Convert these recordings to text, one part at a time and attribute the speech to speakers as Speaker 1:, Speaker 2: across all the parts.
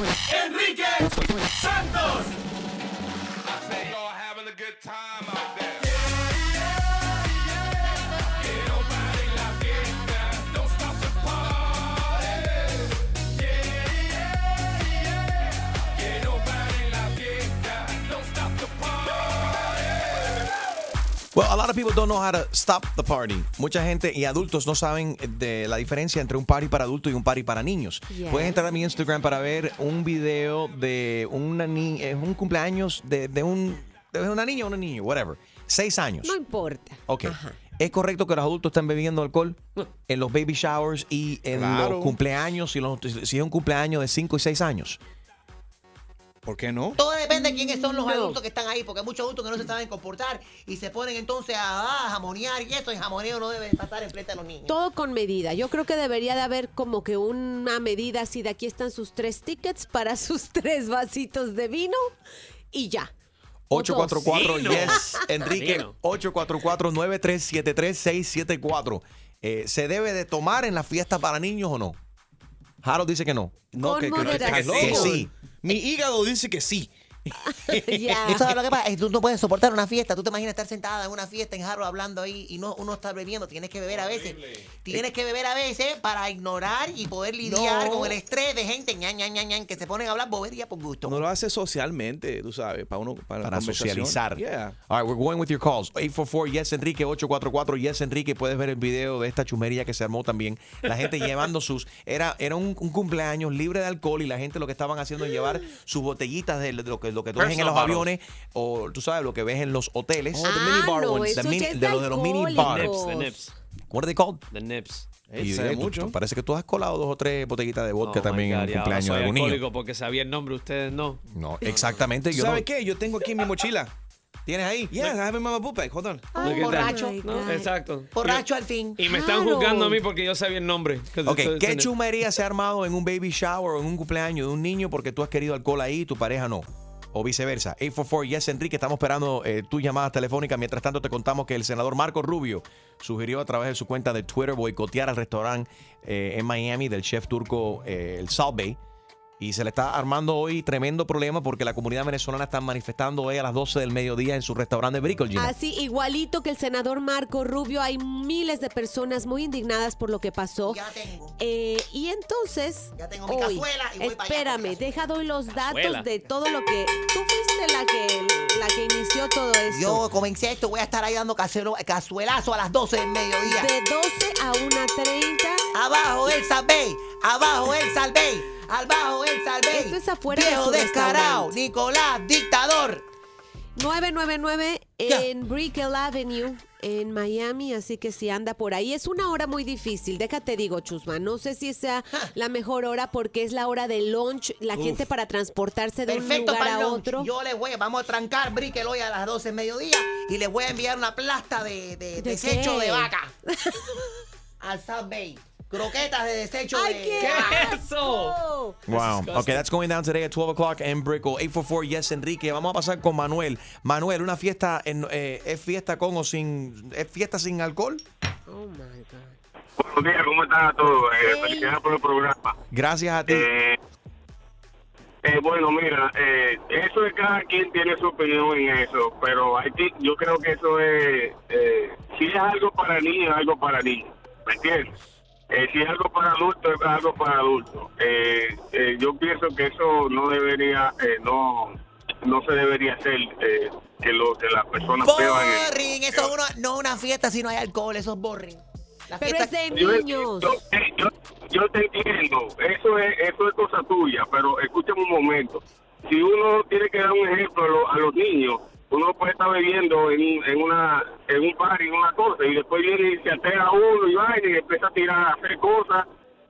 Speaker 1: Enrique Santos. I said y'all having a good time.
Speaker 2: Well, a lot of people don't know how to stop the party. Mucha gente y adultos no saben de la diferencia entre un party para adultos y un party para niños.
Speaker 3: Yes.
Speaker 2: Puedes entrar a mi Instagram para ver un video de una ni eh, un cumpleaños de, de un, de una niña o un niño, whatever. Seis años.
Speaker 3: No importa.
Speaker 2: Ok. ¿Es correcto que los adultos estén bebiendo alcohol en los baby showers y en
Speaker 4: Claro.
Speaker 2: los cumpleaños, si, los- si es un cumpleaños de 5 y 6 años?
Speaker 4: ¿Por qué no?
Speaker 5: Todo depende de quiénes son los
Speaker 3: No.
Speaker 5: adultos que están ahí, porque hay muchos adultos que no se saben comportar y se ponen entonces a, a jamonear y eso, y jamoneo no debe pasar enfrente a los niños.
Speaker 3: Todo con medida. Yo creo que debería de haber como que una medida así de aquí están sus tres tickets para sus tres vasitos de vino y ya. O dos.
Speaker 2: 844
Speaker 6: Vino.
Speaker 2: Yes, Enrique.
Speaker 6: Vino.
Speaker 2: 844-9373674. Eh, ¿Se debe de tomar en la fiesta para niños o no? Harold dice que no.
Speaker 4: No,
Speaker 3: Con
Speaker 4: que, que,
Speaker 2: sí.
Speaker 4: Mi hígado dice que sí.
Speaker 3: Ya.
Speaker 5: ¿Tú sabes lo que pasa? Tú no puedes soportar una fiesta. Tú te imaginas estar sentada en una fiesta en jarro hablando ahí y no uno está bebiendo. Tienes que beber a veces. Tienes que beber a veces para ignorar y poder lidiar
Speaker 4: No.
Speaker 5: con el estrés de gente ñan, ñan, ñan, ñan, que se ponen a hablar bobería por gusto.
Speaker 4: No lo hace socialmente, tú sabes, para uno para,
Speaker 2: Para socializar.
Speaker 4: Yeah.
Speaker 2: All right, we're going with your calls. 844 Yes Enrique 844 Yes Enrique. Puedes ver el video de esta chumería que se armó también. La gente llevando sus era era un, un cumpleaños libre de alcohol y la gente lo que estaban haciendo es llevar sus botellitas de, lo que lo que tú ves en
Speaker 6: Personal
Speaker 2: los
Speaker 6: bottles.
Speaker 2: aviones o tú sabes lo que ves en los hoteles.
Speaker 4: Oh, the
Speaker 3: Ah,
Speaker 4: mini bar
Speaker 3: no,
Speaker 4: ones.
Speaker 3: eso
Speaker 2: The mini-
Speaker 3: ya es
Speaker 2: de los de los mini bars.
Speaker 6: Nips, the nips.
Speaker 2: What are they called?
Speaker 6: The nips.
Speaker 2: Y,
Speaker 4: sabe
Speaker 2: eh, tú-
Speaker 4: mucho.
Speaker 2: tú- parece que tú has colado dos o tres botellitas de vodka
Speaker 6: Oh,
Speaker 2: también en
Speaker 6: God,
Speaker 2: un
Speaker 6: y ahora
Speaker 2: cumpleaños de
Speaker 6: soy
Speaker 2: algún niño.
Speaker 6: alcohólico porque sabía el nombre, ustedes no.
Speaker 2: No, exactamente. Yo
Speaker 4: ¿Sabe
Speaker 2: no-
Speaker 4: qué? Yo tengo aquí en mi mochila.
Speaker 2: ¿Tienes ahí?
Speaker 4: Yeah, I have it in my book bag. Hold on.
Speaker 6: At that.
Speaker 5: borracho.
Speaker 6: No. Exacto.
Speaker 5: Borracho al fin.
Speaker 6: Y me están
Speaker 3: Claro.
Speaker 6: juzgando a mí porque yo sabía el nombre.
Speaker 2: Ok, ¿qué chumería se ha armado en un baby shower o en un cumpleaños de un niño porque tú has querido alcohol ahí y tu pareja no? O viceversa. 844 Yes Enrique, estamos esperando eh, tus llamadas telefónicas. Mientras tanto, te contamos que el senador Marco Rubio sugirió a través de su cuenta de Twitter boicotear al restaurante eh, en Miami del chef turco eh, el Salt Bay. Y se le está armando hoy tremendo problema porque la comunidad venezolana está manifestando hoy a las 12 del mediodía en su restaurante Brickell, Gina.
Speaker 3: Así, igualito que el senador Marco Rubio, hay miles de personas muy indignadas por lo que pasó.
Speaker 5: Ya tengo.
Speaker 3: Eh, y entonces,
Speaker 5: Ya tengo mi
Speaker 3: hoy,
Speaker 5: cazuela y voy
Speaker 3: espérame, deja doy los datos
Speaker 6: Cazuela.
Speaker 3: de todo lo que tú fuiste la que la que inició todo esto.
Speaker 5: Yo comencé esto, voy a estar ahí dando cazuelo- cazuelazo a las 12 del mediodía.
Speaker 3: de 12 a 1.30.
Speaker 5: Abajo el Salvey, abajo el Salvey, abajo el Salvey.
Speaker 3: Esto es afuera de
Speaker 5: Viejo
Speaker 3: su
Speaker 5: descarado. Nicolás, dictador.
Speaker 3: 999
Speaker 5: Ya.
Speaker 3: en Brickell Avenue en Miami, así que si anda por ahí es una hora muy difícil. Déjate digo, Chusma, no sé si sea la mejor hora porque es la hora de lunch, la gente para transportarse de
Speaker 5: Perfecto
Speaker 3: un lugar
Speaker 5: para
Speaker 3: a
Speaker 5: lunch.
Speaker 3: otro.
Speaker 5: Yo les voy, vamos a trancar Brickell hoy a las 12 del mediodía y les voy a enviar una plasta de, de,
Speaker 3: ¿De
Speaker 5: desecho
Speaker 3: qué?
Speaker 5: de vaca. Al Salvey. Croquetas de desecho
Speaker 3: ¡Ay,
Speaker 5: de
Speaker 3: qué asco!
Speaker 2: Wow. Okay, that's going down today at 12 o'clock en Brickell. 844 Yes Enrique. Vamos a pasar con Manuel. Manuel, una fiesta en, eh, es fiesta con o sin es fiesta sin alcohol?
Speaker 3: Oh my God.
Speaker 7: Buenos días, ¿cómo están todos? Eh,
Speaker 3: Hey.
Speaker 7: felicidades por el programa.
Speaker 2: Gracias a ti.
Speaker 7: Eh, eh, bueno, mira, eh, eso es cada quien tiene su opinión en eso, pero hay que, yo creo que eso es, eh, si es algo para niños, es algo para niños, ¿me entiendes? Eh, si es algo para adultos, es algo para adultos. Eh, eh, yo pienso que eso no debería, eh, no no se debería hacer eh, que, lo, que las personas beban.
Speaker 5: Boring, eso es una, no una fiesta si no hay alcohol, eso es boring. La
Speaker 3: Pero
Speaker 5: fiesta-
Speaker 3: es de niños.
Speaker 7: yo, yo- yo te entiendo, eso es, eso es cosa tuya, pero escúchame un momento. Si uno tiene que dar un ejemplo a, lo- a los niños, uno puede estar bebiendo en, un- en una en un bar en una cosa y después viene y se altera uno y vaina y empieza a tirar a hacer cosas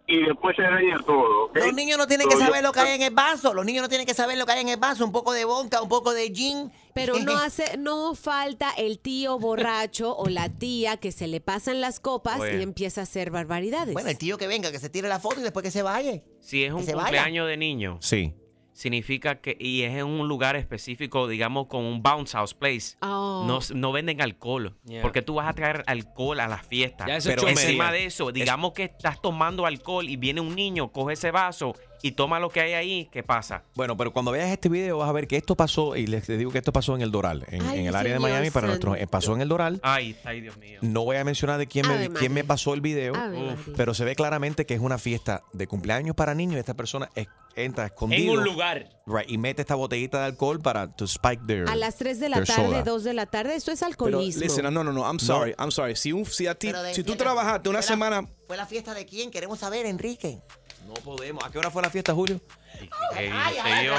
Speaker 7: y después se daña todo.
Speaker 5: Los niños no tienen que
Speaker 7: yo-
Speaker 5: saber lo que hay en el vaso. Los niños no tienen que saber lo que hay en el vaso. Un poco de bonca, un poco de gin.
Speaker 3: Pero no hace, no falta el tío borracho o la tía que se le pasan las copas
Speaker 6: Oye.
Speaker 3: y empieza a hacer barbaridades.
Speaker 5: Bueno, el tío que venga, que se tire la foto y después que se vaya.
Speaker 6: Si es un
Speaker 5: vaya.
Speaker 6: cumpleaños de niño,
Speaker 2: Sí.
Speaker 6: Significa que, y es en un lugar específico, digamos, con un bounce house place.
Speaker 3: Oh.
Speaker 6: No, no venden alcohol.
Speaker 8: Yeah.
Speaker 6: Porque tú vas a traer alcohol a la fiesta. Pero encima de eso, digamos que estás tomando alcohol y viene un niño, coge ese vaso y toma lo que hay ahí, ¿qué pasa?
Speaker 2: Bueno, pero cuando veas este video vas a ver que esto pasó, y les digo que esto pasó en el Doral, en,
Speaker 3: Ay,
Speaker 2: en el área de Miami, para nuestros, eh, pasó en el Doral.
Speaker 6: Ay, ay, Dios mío.
Speaker 2: No voy a mencionar de quién me, quién me pasó el video, pero se ve claramente que es una fiesta de cumpleaños para niños y esta persona es- entra
Speaker 8: En
Speaker 2: escondido
Speaker 8: un lugar.
Speaker 2: right, y mete esta botellita de alcohol para to spike their
Speaker 3: A las 3 de la tarde,
Speaker 2: soda.
Speaker 3: 2 de la tarde, esto es
Speaker 4: Pero,
Speaker 3: alcoholismo.
Speaker 4: listen, no, no, no, I'm sorry, I'm sorry. Si, un- si a ti,
Speaker 5: Pero
Speaker 4: si tú
Speaker 5: de-
Speaker 4: trabajaste una
Speaker 5: fue la-
Speaker 4: semana,
Speaker 5: ¿Fue la fiesta de quién? Queremos saber, Enrique.
Speaker 2: No podemos. ¿A qué hora fue la fiesta, Julio?
Speaker 6: Y,
Speaker 5: ay,
Speaker 6: sé yo,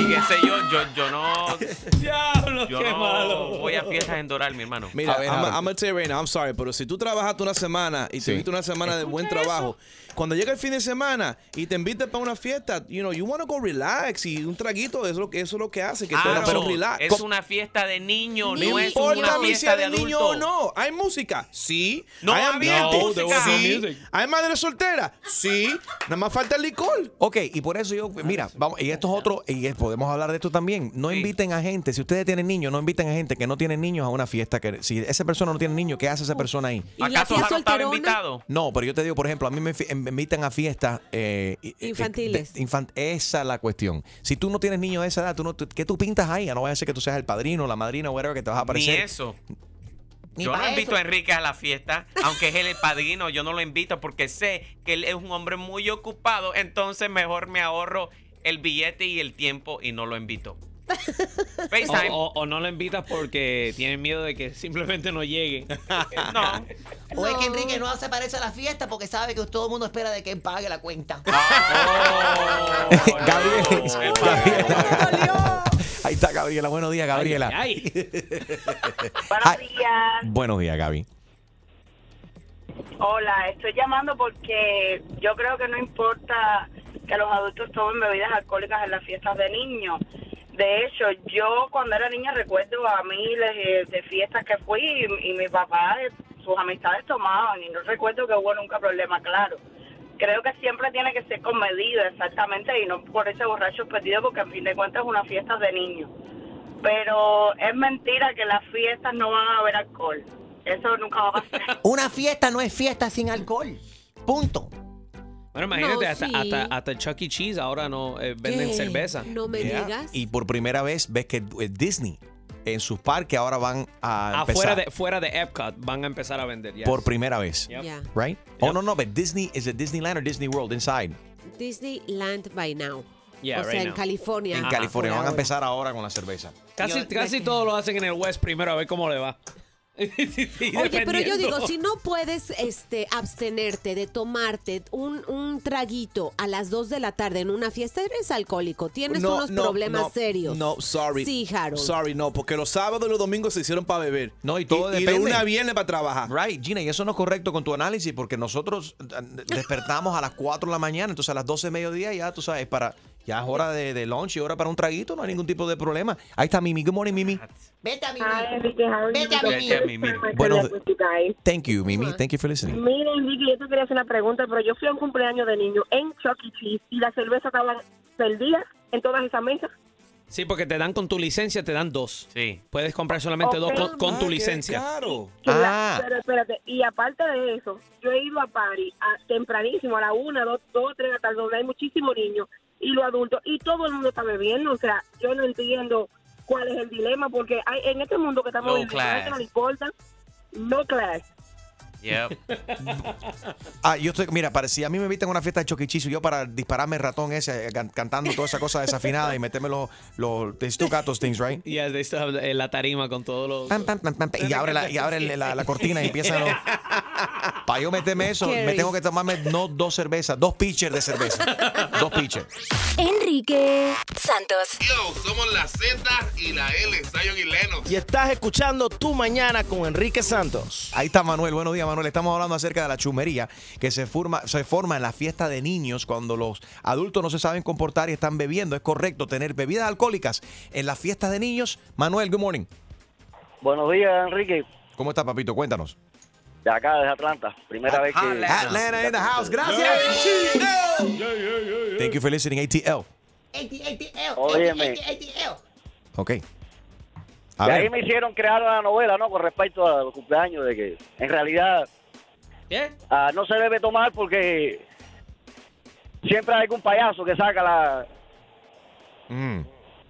Speaker 6: y qué sé yo, yo, yo no,
Speaker 8: Diablo,
Speaker 6: yo
Speaker 8: qué
Speaker 6: no
Speaker 8: malo.
Speaker 6: voy a fiestas en Doral, mi hermano.
Speaker 4: Mira,
Speaker 2: A ver,
Speaker 4: I'm. I'm gonna tell you right now, I'm sorry, pero si tú trabajaste una semana y
Speaker 2: Sí.
Speaker 4: tuviste una semana de buen trabajo, cuando llega el fin de semana y te invitan para una fiesta, you know, you want to go relax y un traguito, eso es lo que, eso es lo que hace, que te pero relax.
Speaker 6: es una fiesta de niños,
Speaker 3: No
Speaker 6: no
Speaker 4: No
Speaker 6: es una fiesta de
Speaker 4: eres niño o
Speaker 6: adultos.
Speaker 4: no. Hay música, sí.
Speaker 6: No
Speaker 4: hay ambiente,
Speaker 6: música.
Speaker 4: sí.
Speaker 8: music.
Speaker 4: Hay madre soltera, sí. Nada más falta el licor.
Speaker 2: Ok, y por eso yo, mira, vamos, y esto es otro, y es- podemos hablar de esto también. No
Speaker 6: Sí.
Speaker 2: inviten a gente, si ustedes tienen niños, no inviten a gente que no tiene niños a una fiesta. Que si esa persona no tiene niños, ¿qué hace esa persona ahí?
Speaker 3: ¿Y la
Speaker 6: ¿Acaso Jaro estaba invitado?
Speaker 2: No, pero yo te digo, por ejemplo, a mí me invitan a fiestas eh, eh,
Speaker 3: Infantiles.
Speaker 2: de- infan- esa es la cuestión. Si tú no tienes niños de esa edad, tú no, tú- ¿qué tú pintas ahí? No vaya a ser que tú seas el padrino, la madrina, whatever, que te vas a
Speaker 6: Ni
Speaker 2: aparecer.
Speaker 6: eso.
Speaker 5: Ni
Speaker 6: yo no invito
Speaker 5: eso.
Speaker 6: a Enrique a la fiesta, aunque es él el padrino, yo no lo invito porque sé que él es un hombre muy ocupado, entonces mejor me ahorro el billete y el tiempo y no lo invito.
Speaker 8: O,
Speaker 6: FaceTime.
Speaker 8: o- o no lo invitas porque tienen miedo de que simplemente no llegue.
Speaker 6: No.
Speaker 5: O es que Enrique no se parece a la fiesta porque sabe que todo el mundo espera de que él pague la cuenta.
Speaker 2: Gabriel.
Speaker 6: no, el
Speaker 2: Gabriela. Ahí está Gabriela. Buenos días, Gabriela.
Speaker 8: Ay, ay.
Speaker 9: Buenos días.
Speaker 2: Buenos días, Gaby.
Speaker 9: Hola, estoy llamando porque yo creo que no importa que los adultos tomen bebidas alcohólicas en las fiestas de niños. De hecho, yo cuando era niña recuerdo a miles eh, de fiestas que fui y, y mi papá, eh, sus amistades tomaban y no recuerdo que hubo nunca problema, claro. Creo que siempre tiene que ser con medida, exactamente, y no por ese borracho perdido, porque en fin de cuentas es una fiesta de niños. Pero es mentira que las fiestas no van a haber alcohol. Eso nunca va a pasar.
Speaker 5: Una fiesta no es fiesta sin alcohol. Punto.
Speaker 8: Bueno, imagínate,
Speaker 3: No,
Speaker 8: hasta,
Speaker 3: sí.
Speaker 8: hasta, hasta Chuck E. Cheese ahora no eh, venden
Speaker 3: ¿Qué?
Speaker 8: cerveza.
Speaker 3: No me
Speaker 2: Yeah.
Speaker 3: digas.
Speaker 2: Y por primera vez ves que eh, Disney en sus parques ahora van a
Speaker 8: Afuera
Speaker 2: empezar
Speaker 8: de, fuera de Epcot van a empezar a vender. yes.
Speaker 2: por primera vez.
Speaker 8: Yep.
Speaker 3: Ya.
Speaker 2: Right? Oh, no, no, but Disney, is it Disneyland or Disney World inside?
Speaker 3: Disneyland by now.
Speaker 8: Yeah,
Speaker 3: o sea,
Speaker 8: right
Speaker 3: en
Speaker 8: now.
Speaker 3: California.
Speaker 2: En
Speaker 3: Ajá,
Speaker 2: California. Van a empezar ahora con la cerveza.
Speaker 8: Casi,
Speaker 3: Yo-
Speaker 8: casi todo lo hacen en el West primero a ver cómo le va. Sí,
Speaker 3: Oye, pero yo digo, si no puedes este, abstenerte de tomarte un, un traguito a las 2 de la tarde en una fiesta, eres alcohólico. Tienes
Speaker 4: No,
Speaker 3: unos
Speaker 4: no,
Speaker 3: problemas
Speaker 4: no,
Speaker 3: serios.
Speaker 4: No, sorry.
Speaker 3: Sí, Harold.
Speaker 4: Sorry, no, porque los sábados y los domingos se hicieron para beber.
Speaker 2: No, y todo
Speaker 4: y, de
Speaker 2: depende.
Speaker 4: una a viernes para trabajar.
Speaker 2: Right, Gina, y eso no es correcto con tu análisis porque nosotros eh, despertamos a las 4 de la mañana, entonces a las 12 de mediodía ya, tú sabes, para ya es hora de, de lunch y hora para un traguito, no hay ningún tipo de problema. Ahí está Mimi. Good morning, Mimi.
Speaker 5: Vete a mi
Speaker 9: Hi, Enrique, how are
Speaker 5: Vete a
Speaker 9: you?
Speaker 5: Mimi.
Speaker 6: Vete a Mimi.
Speaker 2: Bueno. Thank you, Mimi. Thank you for listening.
Speaker 9: Mira, Enrique, yo te quería hacer una pregunta, pero yo fui a un cumpleaños de niño en Chuck E. Cheese y la cerveza estaba perdida en todas esas mesas.
Speaker 8: Sí, porque te dan con tu licencia, te dan dos.
Speaker 6: Sí.
Speaker 8: Puedes comprar solamente dos con, con
Speaker 4: Ah,
Speaker 8: tu licencia.
Speaker 9: Que
Speaker 2: Ah.
Speaker 9: pero espérate, y aparte de eso, yo he ido a París a- tempranísimo, a la una, dos, dos, tres de la tarde, donde hay muchísimos niños y los adultos, y todo el mundo está bebiendo. O sea, yo no entiendo cuál es el dilema, porque hay, en este mundo que estamos
Speaker 6: Low
Speaker 9: viviendo, a la gente no le importa, no class.
Speaker 6: Yep.
Speaker 2: Ah, yo estoy, mira, para, si a mí me invitan a una fiesta de choquichizo, yo para dispararme el ratón ese, eh, can- cantando toda esa cosa desafinada y meterme los, los, they still got those things, right?
Speaker 8: Y they still have, eh, la tarima con todos los...
Speaker 2: Y abre la, y abre la, la cortina y empieza los... Para yo meterme eso, me tengo que tomarme no dos cervezas, dos pitchers de cerveza. dos pitchers.
Speaker 10: Enrique Santos.
Speaker 1: Yo, somos la Z y la L, Zion y Lennox.
Speaker 11: Y estás escuchando Tu Mañana con Enrique Santos.
Speaker 2: Ahí está Manuel, buenos días Manuel. Estamos hablando acerca de la chumería que se forma, se forma en la fiesta de niños cuando los adultos no se saben comportar y están bebiendo. ¿Es correcto tener bebidas alcohólicas en las fiestas de niños? Manuel, good morning.
Speaker 12: Buenos días, Enrique.
Speaker 2: ¿Cómo está, papito? Cuéntanos.
Speaker 12: De acá, desde Atlanta. Primera vez que...
Speaker 2: Atlanta in the house, gracias. Thank you for listening, ATL.
Speaker 5: ATL,
Speaker 12: Óyeme.
Speaker 5: ATL.
Speaker 2: Ok.
Speaker 12: Y ahí me hicieron crear una novela, ¿no? Con respecto a los cumpleaños, de que en realidad
Speaker 8: ¿Qué?
Speaker 12: ah, no se debe tomar porque siempre hay algún payaso que saca la,
Speaker 2: Mm.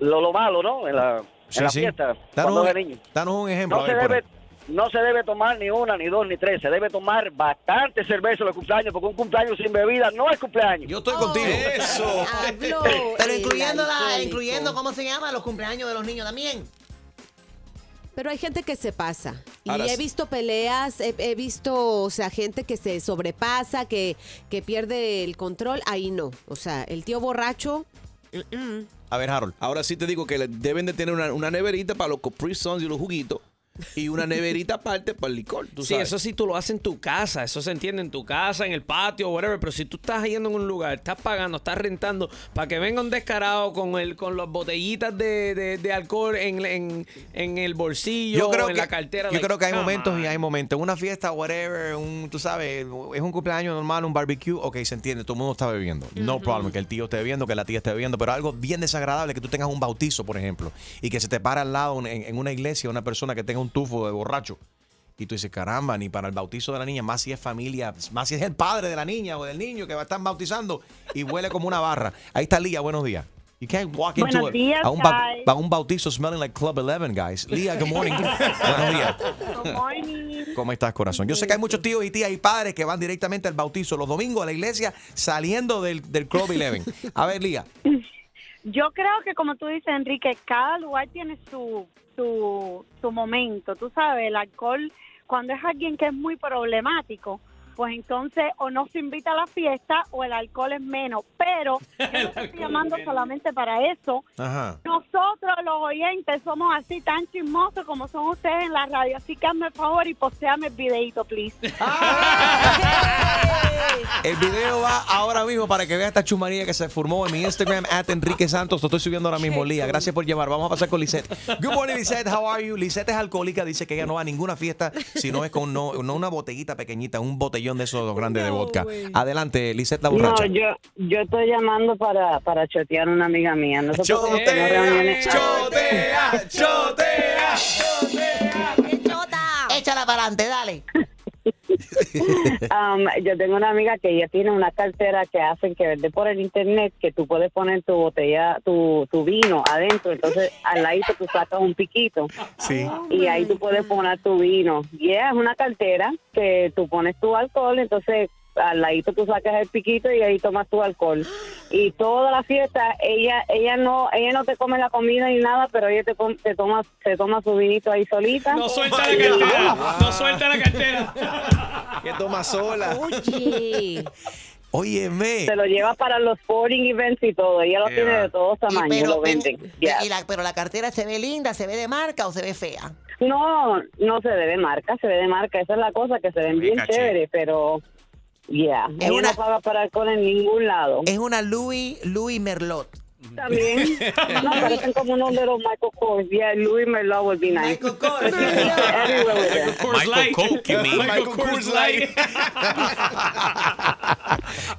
Speaker 12: lo, lo malo, ¿no? En la, en
Speaker 2: Sí,
Speaker 12: la
Speaker 2: sí.
Speaker 12: fiesta.
Speaker 2: Danos
Speaker 12: cuando
Speaker 2: un,
Speaker 12: es niño.
Speaker 2: danos un ejemplo.
Speaker 12: No
Speaker 2: a
Speaker 12: se, debe, no se debe tomar ni una, ni dos, ni tres. Se debe tomar bastante cerveza en los cumpleaños, porque un cumpleaños sin bebida no es cumpleaños.
Speaker 2: Yo estoy contigo.
Speaker 4: Eso.
Speaker 3: Habló
Speaker 5: Pero incluyendo, la, incluyendo, ¿cómo se llama? Los cumpleaños de los niños también.
Speaker 3: Pero hay gente que se pasa. Y
Speaker 4: Ahora
Speaker 3: he visto peleas, he, he visto, o sea, gente que se sobrepasa, que, que pierde el control. Ahí no. O sea, el tío borracho.
Speaker 2: A ver, Harold.
Speaker 4: Ahora sí te digo que le- deben de tener una, una neverita para los Capri Suns y los juguitos y una neverita aparte para el licor. ¿tú
Speaker 8: Sí,
Speaker 4: sabes?
Speaker 8: eso sí tú lo haces en tu casa, eso se entiende en tu casa, en el patio, whatever, pero si tú estás yendo en un lugar, estás pagando, estás rentando, para que venga un descarado con el con las botellitas de, de- de alcohol en, en- en el bolsillo,
Speaker 2: Yo creo,
Speaker 8: en
Speaker 2: que,
Speaker 8: la cartera.
Speaker 2: yo
Speaker 8: like,
Speaker 2: creo que hay momentos
Speaker 8: on.
Speaker 2: y hay momentos. Una fiesta, whatever, un, tú sabes, es un cumpleaños normal, un barbecue, ok, se entiende, todo el mundo está bebiendo. No problem, que el tío esté bebiendo, que la tía esté bebiendo, pero algo bien desagradable que tú tengas un bautizo, por ejemplo, y que se te para al lado en, en una iglesia una persona que tenga un tufo de borracho. Y tú dices, caramba, ni para el bautizo de la niña, más si es familia, más si es el padre de la niña o del niño que va a estar bautizando y huele como una barra. Ahí está Lía, buenos días. You can't walk into
Speaker 13: Buenos
Speaker 2: a-
Speaker 13: días,
Speaker 2: a, un ba-
Speaker 13: guys.
Speaker 2: a un bautizo smelling like Club 11, guys. Lía, good morning. buenos días.
Speaker 13: Good morning.
Speaker 2: ¿Cómo estás, corazón? Yo sé que hay muchos tíos y tías y padres que van directamente al bautizo los domingos a la iglesia saliendo del, del Club 11. A ver, Lía.
Speaker 13: Yo creo que como tú dices, Enrique, cada lugar tiene su, su, su momento. Tú sabes, el alcohol, cuando es alguien que es muy problemático, pues entonces o no se invita a la fiesta o el alcohol es menos. Pero yo no estoy llamando solamente para eso.
Speaker 2: Ajá.
Speaker 13: Nosotros los oyentes somos así tan chismosos como son ustedes en la radio. Así que hazme el favor y posteame el videito, please.
Speaker 2: El video va ahora mismo para que vea esta chumaría que se formó en mi Instagram, at Enrique Santos. Lo estoy subiendo ahora mismo, Lía. Gracias por llevar. Vamos a pasar con Lisette. Good morning, Lisette. How are you? Lisette es alcohólica. Dice que ella no va a ninguna fiesta si no es con no, no una botellita pequeñita, un botellón de esos grandes de vodka. Adelante, Lisette la borracha.
Speaker 14: No, yo, yo estoy llamando para, para chotear a una amiga mía. Nosotros
Speaker 2: Chotea,
Speaker 14: tenemos reuniones...
Speaker 2: chotea, chotea,
Speaker 5: Échala para adelante, dale.
Speaker 14: Um, yo tengo una amiga que ella tiene una cartera que hacen que vende por el internet que tú puedes poner tu botella, tu, tu vino adentro, entonces al ladito tú sacas un piquito
Speaker 2: Sí.
Speaker 14: y ahí tú puedes poner tu vino. Y es una cartera que tú pones tu alcohol, entonces al ladito tú sacas el piquito y ahí tomas tu alcohol. Y toda la fiesta, ella ella no ella no te come la comida ni nada, pero ella te, te toma te toma su vinito ahí solita.
Speaker 8: No suelta la cartera, no suelta la cartera.
Speaker 4: Que toma sola.
Speaker 3: Oye.
Speaker 2: Óyeme.
Speaker 14: Se lo lleva para los sporting events y todo. Ella lo tiene de todos tamaños,
Speaker 5: pero,
Speaker 14: lo venden.
Speaker 5: Y la- pero la cartera se ve linda, se ve de marca o se ve fea.
Speaker 14: No, no se ve de marca, se ve de marca. Esa es la cosa, que se ven bien
Speaker 5: caché.
Speaker 14: chéveres, pero ya.
Speaker 5: Es
Speaker 14: Ella
Speaker 5: una-
Speaker 14: no paga para alcohol en ningún lado.
Speaker 5: Es una Louis, Louis Merlot.
Speaker 14: También. No, parecen como unos de los Michael Kors. Yeah, Louis Merlot would be nice.
Speaker 5: Michael Kors.
Speaker 14: Everywhere with them.
Speaker 6: Michael Coke, you mean?
Speaker 8: Michael Coors Light.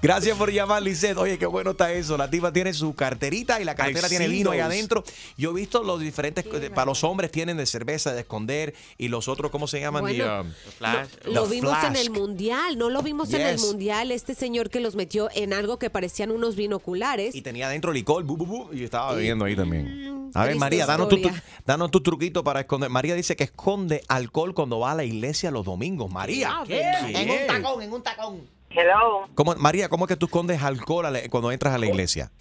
Speaker 2: Gracias por llamar, Lisette. Oye, qué bueno está eso. La tipa tiene su carterita y la cartera tiene
Speaker 4: sí,
Speaker 2: vino ahí adentro. Yo he visto los diferentes, eh, para los hombres tienen de cerveza, de esconder, y los otros, ¿cómo se llaman?
Speaker 3: Bueno,
Speaker 2: The, um,
Speaker 6: Flash.
Speaker 3: Lo
Speaker 2: The
Speaker 3: vimos en el mundial, no lo vimos en el
Speaker 2: Yes.
Speaker 3: mundial. Este señor que los metió en algo que parecían unos binoculares.
Speaker 2: Y tenía adentro licor, bu, bu, bu, y estaba bebiendo ahí también. A ver, María, danos tu, tu- danos tu truquito para esconder. María dice que esconde alcohol cuando va a la iglesia los domingos. María,
Speaker 3: Ah,
Speaker 2: ¿qué?
Speaker 5: En un tacón, en un tacón.
Speaker 9: Hello.
Speaker 2: ¿Cómo- María, ¿cómo es que tú escondes alcohol a la- cuando entras a la iglesia?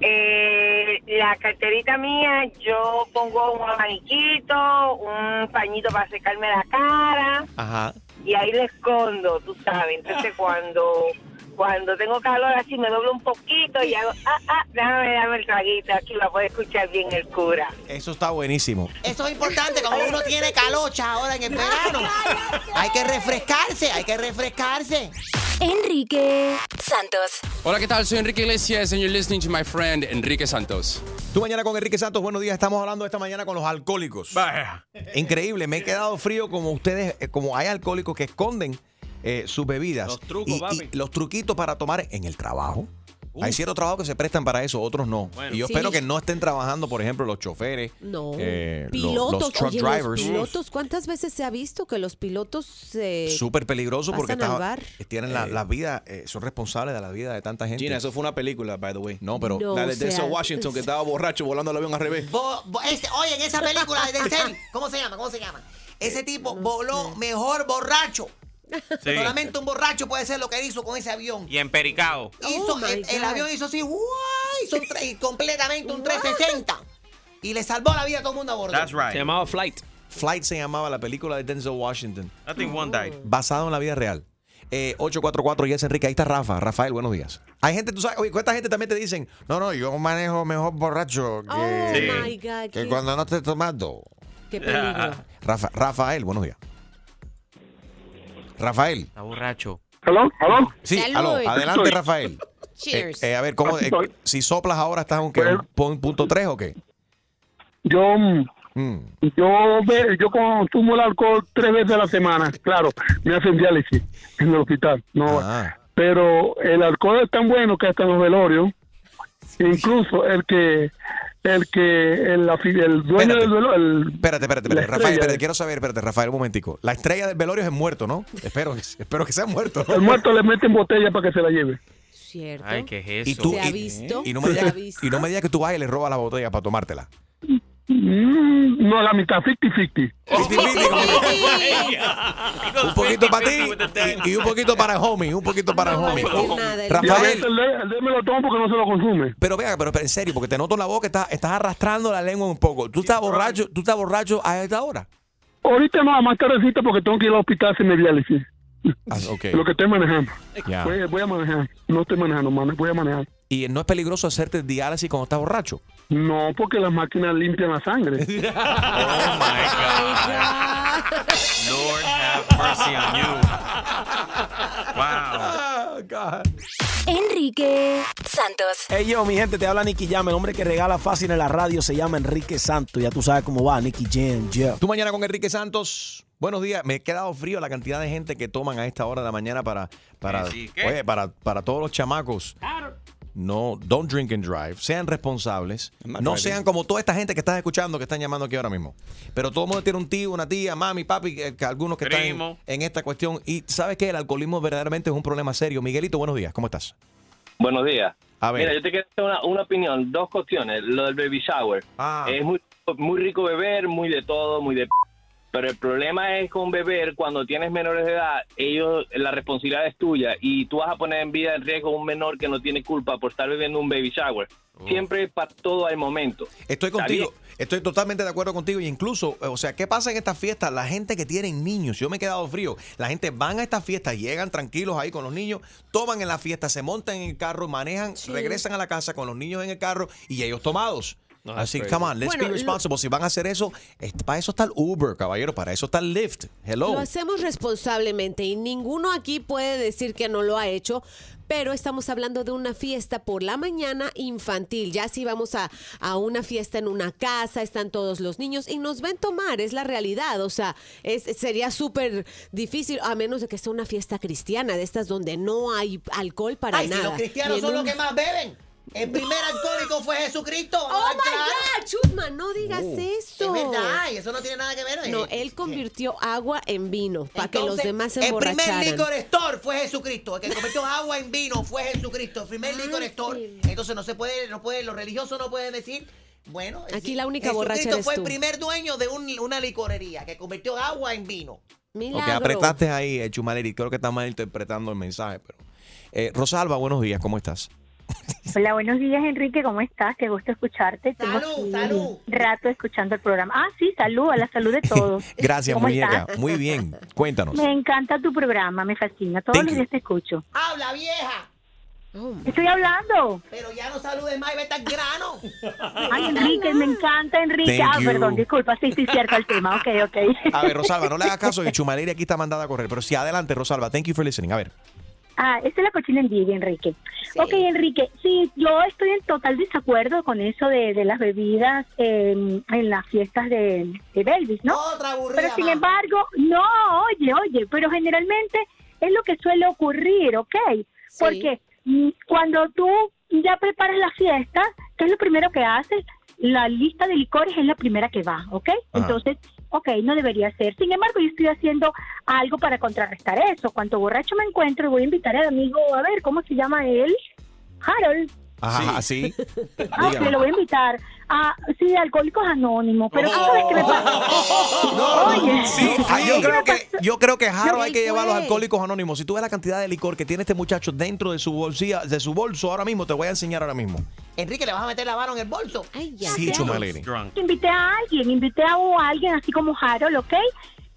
Speaker 9: Eh, la carterita mía, yo pongo un abaniquito, un pañito para secarme la cara
Speaker 2: Ajá.
Speaker 9: y ahí le escondo, tú sabes. Entonces cuando cuando tengo calor así me doblo un poquito y hago, ah, ah, déjame darme el traguito aquí, va a poder escuchar bien el cura.
Speaker 2: Eso está buenísimo.
Speaker 5: Eso es importante, como uno tiene calocha ahora en el verano. Hay que refrescarse, hay que refrescarse.
Speaker 10: Enrique Santos.
Speaker 15: Hola, ¿qué tal? Soy Enrique Iglesias and you're listening to my friend Enrique Santos.
Speaker 2: Tú mañana con Enrique Santos, buenos días. Estamos hablando esta mañana con los alcohólicos. Increíble, me he quedado frío como ustedes, eh, como hay alcohólicos que esconden eh, sus bebidas.
Speaker 8: Los trucos,
Speaker 2: y, los truquitos para tomar en el trabajo. Hay ciertos trabajos que se prestan para eso, otros no.
Speaker 3: Bueno.
Speaker 2: y yo
Speaker 3: Sí.
Speaker 2: espero que no estén trabajando, por ejemplo, los choferes,
Speaker 3: No.
Speaker 2: eh, lo-
Speaker 3: pilotos,
Speaker 2: los truck
Speaker 3: oye,
Speaker 2: drivers.
Speaker 3: los pilotos, ¿cuántas veces se ha visto que los pilotos se
Speaker 2: Súper peligroso porque está-
Speaker 3: bar?
Speaker 2: tienen la, la vida, eh, son responsables de la vida de tanta gente.
Speaker 4: Gina, eso fue una película, by the way.
Speaker 2: No, pero
Speaker 3: No,
Speaker 4: la de
Speaker 3: o sea,
Speaker 4: Denzel Washington, que estaba borracho volando el avión al revés.
Speaker 5: Bo- bo- ese- oye, en esa película de Denzel, ¿cómo se llama? ¿Cómo se llama? Ese tipo voló mejor borracho.
Speaker 6: Sí.
Speaker 5: Solamente un borracho puede ser lo que hizo con ese avión.
Speaker 6: Y en Pericao.
Speaker 5: Hizo,
Speaker 3: Oh,
Speaker 5: el, avión hizo así. Hizo un completamente un 360. Y le salvó la vida a todo el mundo a bordo.
Speaker 6: That's right.
Speaker 8: Se llamaba Flight.
Speaker 2: Flight se llamaba la película de Denzel Washington,
Speaker 6: I think one died.
Speaker 2: basado en la vida real. Eh, 844 Yes Enrique, ahí está Rafa. Rafael, buenos días. Hay gente, tú sabes, oye, ¿cuánta gente también te dicen? No, no, yo manejo mejor borracho que,
Speaker 3: Oh
Speaker 6: Sí.
Speaker 3: my God,
Speaker 2: que cuando no esté tomando.
Speaker 3: qué peligro.
Speaker 2: Rafa- Rafael, buenos días. Rafael.
Speaker 6: Está borracho.
Speaker 16: ¿Aló? ¿Aló?
Speaker 2: Sí, aló, adelante,
Speaker 16: estoy.
Speaker 2: Rafael.
Speaker 3: Cheers.
Speaker 2: Eh, eh, a ver, ¿cómo, eh, si soplas ahora estás aunque un punto 3 o qué?
Speaker 16: Yo, mm,
Speaker 2: Mm.
Speaker 16: yo, ve- yo consumo el alcohol tres veces a la semana. Claro, me hacen diálisis en el hospital. No,
Speaker 2: Ah.
Speaker 16: pero el alcohol es tan bueno que hasta en los velorios, incluso el que, el que, el, el dueño
Speaker 2: Espérate.
Speaker 16: del velorio, el,
Speaker 2: Espérate, espérate,
Speaker 16: La
Speaker 2: espérate. Rafael,
Speaker 16: estrella.
Speaker 2: espérate, quiero saber, espérate, Rafael, un momentico. La estrella del velorio es el muerto, ¿no? Espero, que- espero que sea muerto. ¿no?
Speaker 16: el muerto le meten botella para que se la lleve.
Speaker 3: Cierto.
Speaker 6: Ay, ¿qué es
Speaker 2: Y
Speaker 6: eso?
Speaker 2: tú,
Speaker 3: ¿Se ha
Speaker 2: y-
Speaker 3: visto?
Speaker 2: Y no, me
Speaker 3: ¿Se
Speaker 2: digas,
Speaker 3: ha visto?
Speaker 2: y no me digas que tú vas y le robas la botella para tomártela.
Speaker 16: No, la mitad, 50-50.
Speaker 2: Un poquito para ti y, y un poquito para el homie, un poquito para el homie. Rafael,
Speaker 16: el me lo tomo porque no se lo consume.
Speaker 2: pero vea, pero, pero en serio, porque te noto en la boca, estás, estás arrastrando la lengua un poco. ¿Tú estás borracho, tú estás borracho a esta hora?
Speaker 16: Ahorita no, más tardecita porque tengo que ir al hospital a hacerme diálisis.
Speaker 2: Ah.
Speaker 16: Lo que estoy manejando. Voy a manejar. No estoy manejando, man, voy a manejar.
Speaker 2: ¿Y no es peligroso hacerte diálisis cuando estás borracho?
Speaker 16: No, porque las máquinas limpian la sangre.
Speaker 6: Oh my God. Lord have mercy on you. Wow.
Speaker 10: Enrique Santos.
Speaker 11: Hey yo, mi gente, te habla Nicky Jam. El hombre que regala fácil en la radio se llama Enrique Santos. Ya tú sabes cómo va, Nicky Jam, yeah.
Speaker 2: Tú mañana con Enrique Santos. Buenos días. Me he quedado frío la cantidad de gente que toman a esta hora de la mañana para, para,
Speaker 6: Sí, sí, ¿qué?
Speaker 2: oye, para, para todos los chamacos. No, don't drink and drive. Sean responsables. No sean como toda esta gente que estás escuchando que están llamando aquí ahora mismo. Pero todo el mundo tiene un tío, una tía, mami, papi, que, que algunos que están en, en esta cuestión. Y sabes que el alcoholismo verdaderamente es un problema serio. Miguelito, buenos días. ¿Cómo estás?
Speaker 17: Buenos días.
Speaker 2: A ver.
Speaker 17: Mira, yo te quiero hacer una, una opinión, dos cuestiones. Lo del baby shower.
Speaker 2: Ah.
Speaker 17: Es muy, muy rico beber, muy de todo, muy de... p- Pero el problema es con beber, cuando tienes menores de edad, ellos, la responsabilidad es tuya y tú vas a poner en vida en riesgo a un menor que no tiene culpa por estar bebiendo un baby shower. Siempre para todo hay momento.
Speaker 2: Estoy contigo, estoy totalmente de acuerdo contigo. Y incluso, o sea, ¿qué pasa en estas fiestas? La gente que tiene niños, yo me he quedado frío. La gente van a estas fiestas, llegan tranquilos ahí con los niños, toman en la fiesta, se montan en el carro, manejan, regresan a la casa con los niños en el carro y ellos tomados.
Speaker 8: No,
Speaker 2: Así,
Speaker 8: crazy.
Speaker 2: come on, let's
Speaker 3: Bueno,
Speaker 2: be
Speaker 3: lo-
Speaker 2: responsible. Si van a hacer eso, es- para eso está el Uber, caballero, para eso está el Lyft. Hello.
Speaker 3: Lo hacemos responsablemente y ninguno aquí puede decir que no lo ha hecho, pero estamos hablando de una fiesta por la mañana infantil. Ya si vamos a, a una fiesta en una casa, están todos los niños y nos ven tomar, es la realidad. O sea, es, sería súper difícil, a menos de que sea una fiesta cristiana, de estas donde no hay alcohol para
Speaker 5: Ay,
Speaker 3: nada.
Speaker 5: si los cristianos son los que más beben. El primer alcohólico fue Jesucristo.
Speaker 3: Oh my
Speaker 5: claro.
Speaker 3: God, Chusma, no digas
Speaker 2: Oh.
Speaker 3: eso.
Speaker 5: Es verdad, y eso no tiene nada que ver. ¿eh?
Speaker 3: No, él convirtió agua en vino para que los demás se
Speaker 5: El primer
Speaker 3: emborracharan.
Speaker 5: licor store fue Jesucristo. El que convirtió agua en vino fue Jesucristo. El primer licor store. Entonces no se puede, no puede, los religiosos no pueden decir. Bueno, es
Speaker 3: Aquí
Speaker 5: decir,
Speaker 3: la única eres
Speaker 5: fue
Speaker 3: tú.
Speaker 5: el primer dueño de un- una licorería que convirtió agua en vino.
Speaker 2: Ok,
Speaker 3: Milagro.
Speaker 2: apretaste ahí, eh, Chumaleri. Creo que está mal interpretando el mensaje. Pero, eh, Rosalba, buenos días. ¿Cómo estás?
Speaker 13: Hola, buenos días, Enrique. ¿Cómo estás? Qué gusto escucharte.
Speaker 5: Salud, salud.
Speaker 13: un rato escuchando el programa. Ah, sí, salud, a la salud de todos.
Speaker 2: Gracias,
Speaker 13: ¿Cómo
Speaker 2: muñeca.
Speaker 13: estás?
Speaker 2: Muy bien. Cuéntanos.
Speaker 13: Me encanta tu programa, me fascina. Todos
Speaker 2: Thank
Speaker 13: los
Speaker 2: you.
Speaker 13: días te escucho.
Speaker 5: ¡Habla, vieja!
Speaker 13: Estoy hablando.
Speaker 5: Pero ya no saludes más y vete al grano.
Speaker 13: Ay, Enrique, me encanta, Enrique.
Speaker 2: Thank
Speaker 13: ah,
Speaker 2: you.
Speaker 13: perdón, disculpa, sí, sí, cierto el tema. Ok, ok.
Speaker 2: A ver, Rosalba, no le hagas caso que Chumaleri aquí está mandada a correr. Pero sí, adelante, Rosalba. Thank you for listening. A ver.
Speaker 13: Ah, esa es la cochina envidia, Enrique. Ok, Enrique, sí, yo estoy en total desacuerdo con eso de, de las bebidas eh, en las fiestas de, de Belvis, ¿no?
Speaker 5: Otra aburrida
Speaker 13: Pero sin embargo, no, oye, oye, pero generalmente es lo que suele ocurrir, ¿ok? Porque mm, cuando tú ya preparas la fiesta, ¿qué es lo primero que haces? La lista de licores es la primera que va, ¿ok? Entonces, ok, no debería ser. Sin embargo, yo estoy haciendo algo para contrarrestar eso. Cuanto borracho me encuentro, voy a invitar al amigo, a ver, ¿cómo se llama él? Harold.
Speaker 2: Ajá, sí.
Speaker 13: Ah, ok, lo voy a invitar. Ah, sí, Alcohólicos Anónimos. Pero tú sabes que me pasa. Oye,
Speaker 2: Sí, ah, yo,
Speaker 13: ¿qué
Speaker 2: creo que, yo creo que Jaro
Speaker 13: No,
Speaker 2: hay que llevar a los alcohólicos anónimos. Si tú ves la cantidad de licor que tiene este muchacho dentro de su bolsilla, de su bolso ahora mismo, te voy a enseñar ahora mismo.
Speaker 18: Enrique, ¿le vas a meter la mano en el bolso?
Speaker 2: Sí, Chumalini.
Speaker 13: Invité a alguien, invité a alguien así como Harold, ¿ok?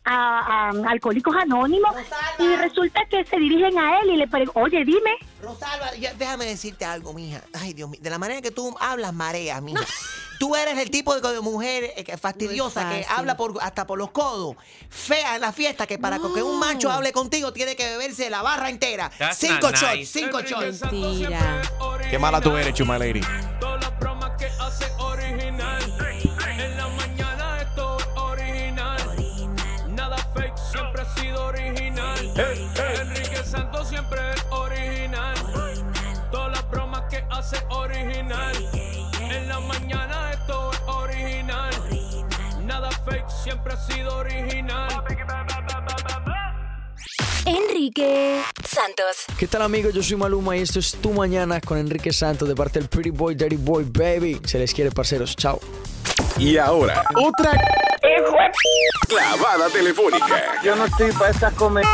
Speaker 13: A, a Alcohólicos Anónimos. Y resulta que se dirigen a él y le preguntan, oye, dime.
Speaker 18: Rosalba, ya- déjame decirte algo, mija. Ay, Dios mío. De la manera que tú hablas, marea, mija. Tú eres el tipo de, de mujer eh, fastidiosa que habla por, hasta por los codos. Fea en la fiesta que para que un macho hable contigo tiene que beberse la barra entera.
Speaker 2: That's
Speaker 18: cinco shots,
Speaker 2: nice.
Speaker 18: cinco shots.
Speaker 3: Mentira.
Speaker 2: Qué mala tú eres, Chumalini.
Speaker 10: que hace original. Enrique Santos siempre es original. Todas las bromas que hace original. En la mañana esto es original. Nada fake, siempre ha sido original.
Speaker 19: Enrique Santos.
Speaker 20: ¿Qué tal amigos? Yo soy Maluma y esto es Tu Mañana con Enrique Santos de parte del Pretty Boy, Dirty Boy, Baby. Se les quiere, parceros. Chao.
Speaker 21: Y ahora, otra clavada telefónica
Speaker 12: Yo no estoy para estas comer.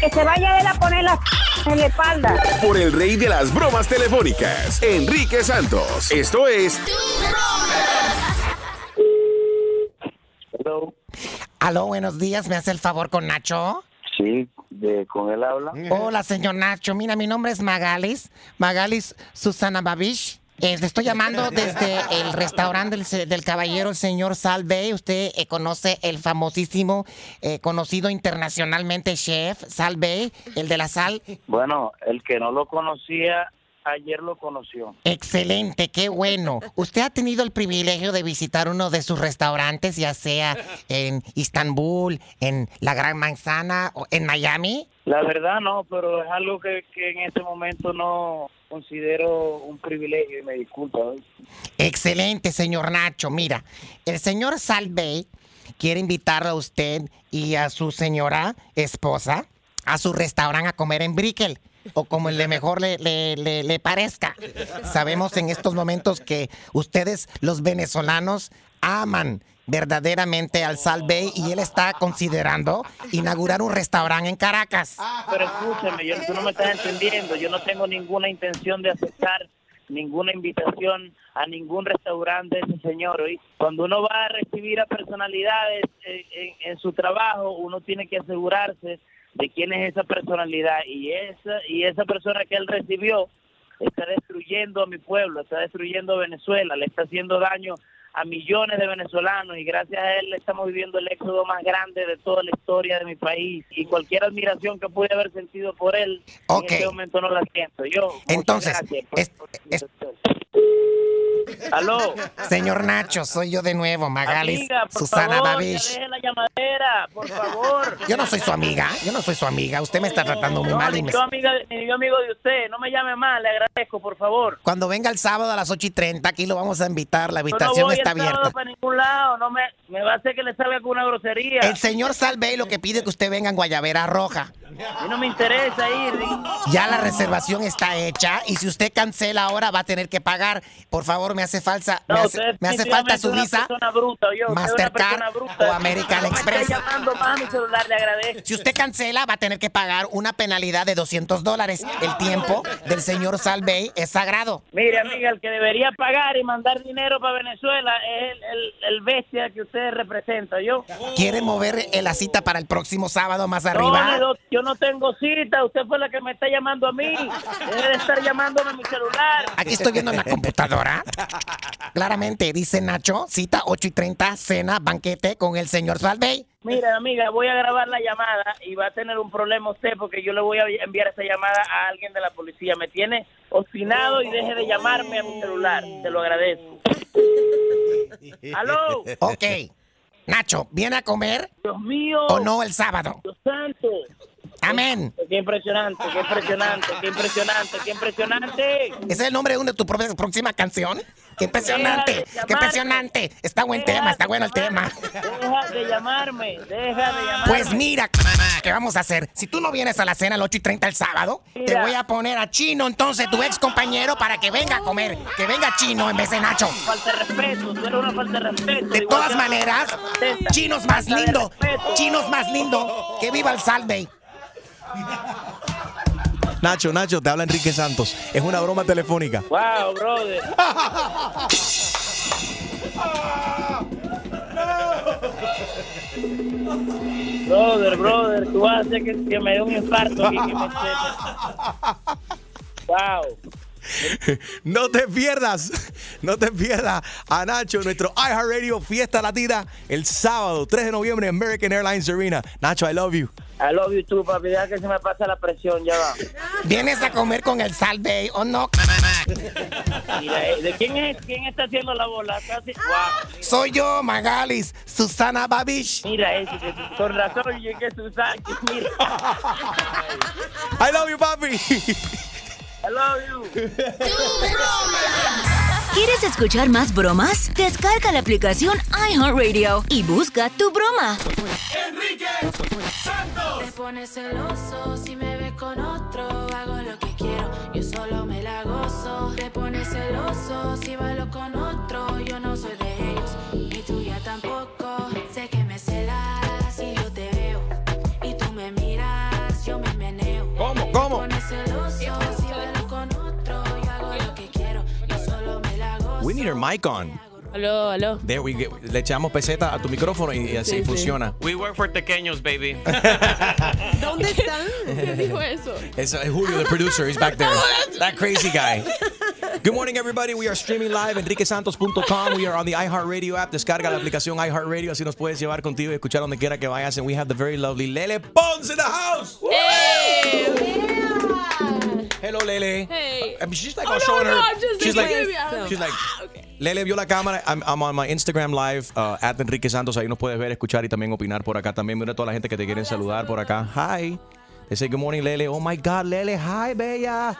Speaker 13: Que se vaya él a poner la en la espalda.
Speaker 21: por el rey de las bromas telefónicas, Enrique Santos. Esto es
Speaker 18: Aló, buenos días. ¿Me hace el favor con Nacho?
Speaker 12: Sí, de, con él habla.
Speaker 18: Hola, señor Nacho. Mira, mi nombre es Magalis. Magalis Susana Babish. Eh, estoy llamando desde el restaurante del, del caballero, el señor Salve. Usted eh, conoce el famosísimo, eh, conocido internacionalmente chef Salve, el de la sal.
Speaker 12: Bueno, el que no lo conocía, ayer lo conoció.
Speaker 18: Excelente, qué bueno. ¿Usted ha tenido el privilegio de visitar uno de sus restaurantes, ya sea en Istambul, en la Gran Manzana o en Miami?
Speaker 12: La verdad no, pero es algo que, en este momento no considero un privilegio y me disculpa. ¿eh?
Speaker 18: Excelente, señor Nacho. Mira, el señor Salve quiere invitarlo a usted y a su señora esposa a su restaurante a comer en Brickell. O como le mejor le- le- le parezca. Sabemos en estos momentos que ustedes, los venezolanos, aman verdaderamente al Salve y él está considerando inaugurar un restaurante en Caracas.
Speaker 12: Pero escúchame, yo, tú no me estás entendiendo. Yo no tengo ninguna intención de aceptar ninguna invitación a ningún restaurante ese señor. ¿oí? Cuando uno va a recibir a personalidades eh, en, en su trabajo, uno tiene que asegurarse de quién es esa personalidad y esa y esa persona que él recibió está destruyendo a mi pueblo, está destruyendo a Venezuela, le está haciendo daño a millones de venezolanos y gracias a él estamos viviendo el éxodo más grande de toda la historia de mi país y cualquier admiración que pude haber sentido por él en este momento no la siento yo.
Speaker 18: Entonces,
Speaker 12: Aló.
Speaker 18: Señor Nacho, soy yo de nuevo,
Speaker 12: Amiga, por
Speaker 18: Susana
Speaker 12: favor,
Speaker 18: Babish.
Speaker 12: Por favor.
Speaker 18: Yo no soy su amiga, yo no soy su amiga. Usted me está tratando muy
Speaker 12: No,
Speaker 18: mal.
Speaker 12: ni
Speaker 18: Y me-
Speaker 12: yo, amiga, ni yo amigo de usted, no me llame más, le agradezco, por favor.
Speaker 18: Cuando venga el sábado a las 8 y 30, aquí lo vamos a invitar. La
Speaker 12: Yo no
Speaker 18: habitación
Speaker 12: voy
Speaker 18: está
Speaker 12: el
Speaker 18: abierta.
Speaker 12: para ningún lado, no me, me va a hacer que le salga con una grosería.
Speaker 18: El señor Salve lo que pide que usted venga en Guayabera Roja.
Speaker 12: Mí no me interesa ir.
Speaker 18: Ya la reservación está hecha y si usted cancela ahora va a tener que pagar. Por favor, me hace falta, me
Speaker 12: No,
Speaker 18: hace,
Speaker 12: usted
Speaker 18: me hace falta su visa.
Speaker 12: bruta, yo,
Speaker 18: Mastercard
Speaker 12: bruta.
Speaker 18: o American
Speaker 12: No me
Speaker 18: Express.
Speaker 12: Esté llamando más a mi celular, le agradezco.
Speaker 18: Si usted cancela, va a tener que pagar una penalidad de 200 dólares. El tiempo del señor Salvey es sagrado.
Speaker 12: Mire, amiga, el que debería pagar y mandar dinero para Venezuela es el, el- el bestia que usted representa, yo.
Speaker 18: ¿Quiere mover la cita para el próximo sábado más arriba?
Speaker 12: no, yo no tengo cita, usted fue la que me está llamando a mí. Debe de estar llamándome a mi celular.
Speaker 18: Aquí estoy viendo en la computadora. Claramente dice Nacho, cita 8 y 30, cena, banquete con el señor Salvey.
Speaker 12: Mira, amiga, voy a grabar la llamada y va a tener un problema usted porque yo le voy a enviar esa llamada a alguien de la policía. Me tiene obstinado y deje de llamarme a mi celular. Te lo agradezco. ¿Aló?
Speaker 18: Ok. Nacho, ¿viene a comer
Speaker 12: Dios mío.
Speaker 18: o no el sábado?
Speaker 12: Dios santo.
Speaker 18: Amén.
Speaker 12: Qué impresionante, qué impresionante, qué impresionante, qué impresionante.
Speaker 18: ¿Ese es el nombre de una de tus próxima canción? ¡Qué impresionante!
Speaker 12: De
Speaker 18: ¡Qué impresionante! Está buen tema, está bueno el tema.
Speaker 12: Deja de llamarme, deja de llamarme.
Speaker 18: Pues mira, ¿qué vamos a hacer? Si tú no vienes a la cena a las 8 y 30 el sábado, te voy a poner a Chino, entonces, tu ex compañero, para que venga a comer. Que venga Chino en vez de Nacho.
Speaker 12: Falta de respeto, tú eres una falta de respeto.
Speaker 18: De todas maneras, Chinos más lindo. Chinos más lindo. Que viva el Salve.
Speaker 2: Nacho, Nacho, te habla Enrique Santos. Es una broma telefónica.
Speaker 12: Wow, brother. Brother, brother, tú vas a hacer que, que me dé un infarto aquí. Que me... Wow.
Speaker 2: No te pierdas, no te pierdas a Nacho, nuestro iHeartRadio Fiesta Latina, el sábado 3 de noviembre en American Airlines Arena. Nacho, I love you.
Speaker 12: I love you too, papi. Deja que se me pasa la presión, ya va.
Speaker 18: ¿Vienes a comer con el Salve o no?
Speaker 12: Mira, eh, ¿de quién es? ¿Quién está haciendo la bola? Wow.
Speaker 18: Soy yo, Magalis, Susana Babish.
Speaker 12: Mira, ese, que, con razón, yo que Susana, mira.
Speaker 2: I love you, papi.
Speaker 12: I love you.
Speaker 10: ¿Quieres escuchar más bromas? Descarga la aplicación iHeartRadio y busca tu broma.
Speaker 22: Enrique Santos. Te pones celoso si me ves con otro. Hago lo que quiero, yo solo me la gozo. Te pones celoso si bailo con otro. Yo no soy de ellos, ni tuya tampoco.
Speaker 2: Need her mic on.
Speaker 23: Aló, aló.
Speaker 2: There we go. Le echamos peseta a tu micrófono y así
Speaker 23: Sí, sí.
Speaker 2: funciona.
Speaker 6: We work for pequeños, baby.
Speaker 3: ¿Dónde están?
Speaker 23: ¿Quién dijo eso?
Speaker 2: It's uh, Julio, the producer. He's back there. That crazy guy. Good morning, everybody. We are streaming live enriquesantos.com. We are on the iHeartRadio app. Descarga la aplicación iHeartRadio. Así nos puedes llevar contigo y escuchar donde quiera que vayas. And we have the very lovely Lele Pons in the house. Hello, Lele.
Speaker 23: Hey.
Speaker 2: I mean, she's like
Speaker 23: Oh, no,
Speaker 2: showing
Speaker 23: no,
Speaker 2: her.
Speaker 23: I'm just
Speaker 2: she's
Speaker 23: like,
Speaker 2: she's like,
Speaker 23: Ah, okay.
Speaker 2: Lele vio la cámara. I'm, I'm on my Instagram live uh, at Enrique Santos. Ahí nos puedes ver, escuchar y también opinar por acá. También mira a toda la gente que te quieren saludar por acá. Hi. They say good morning, Lele. Oh my God, Lele. Hi, Bella.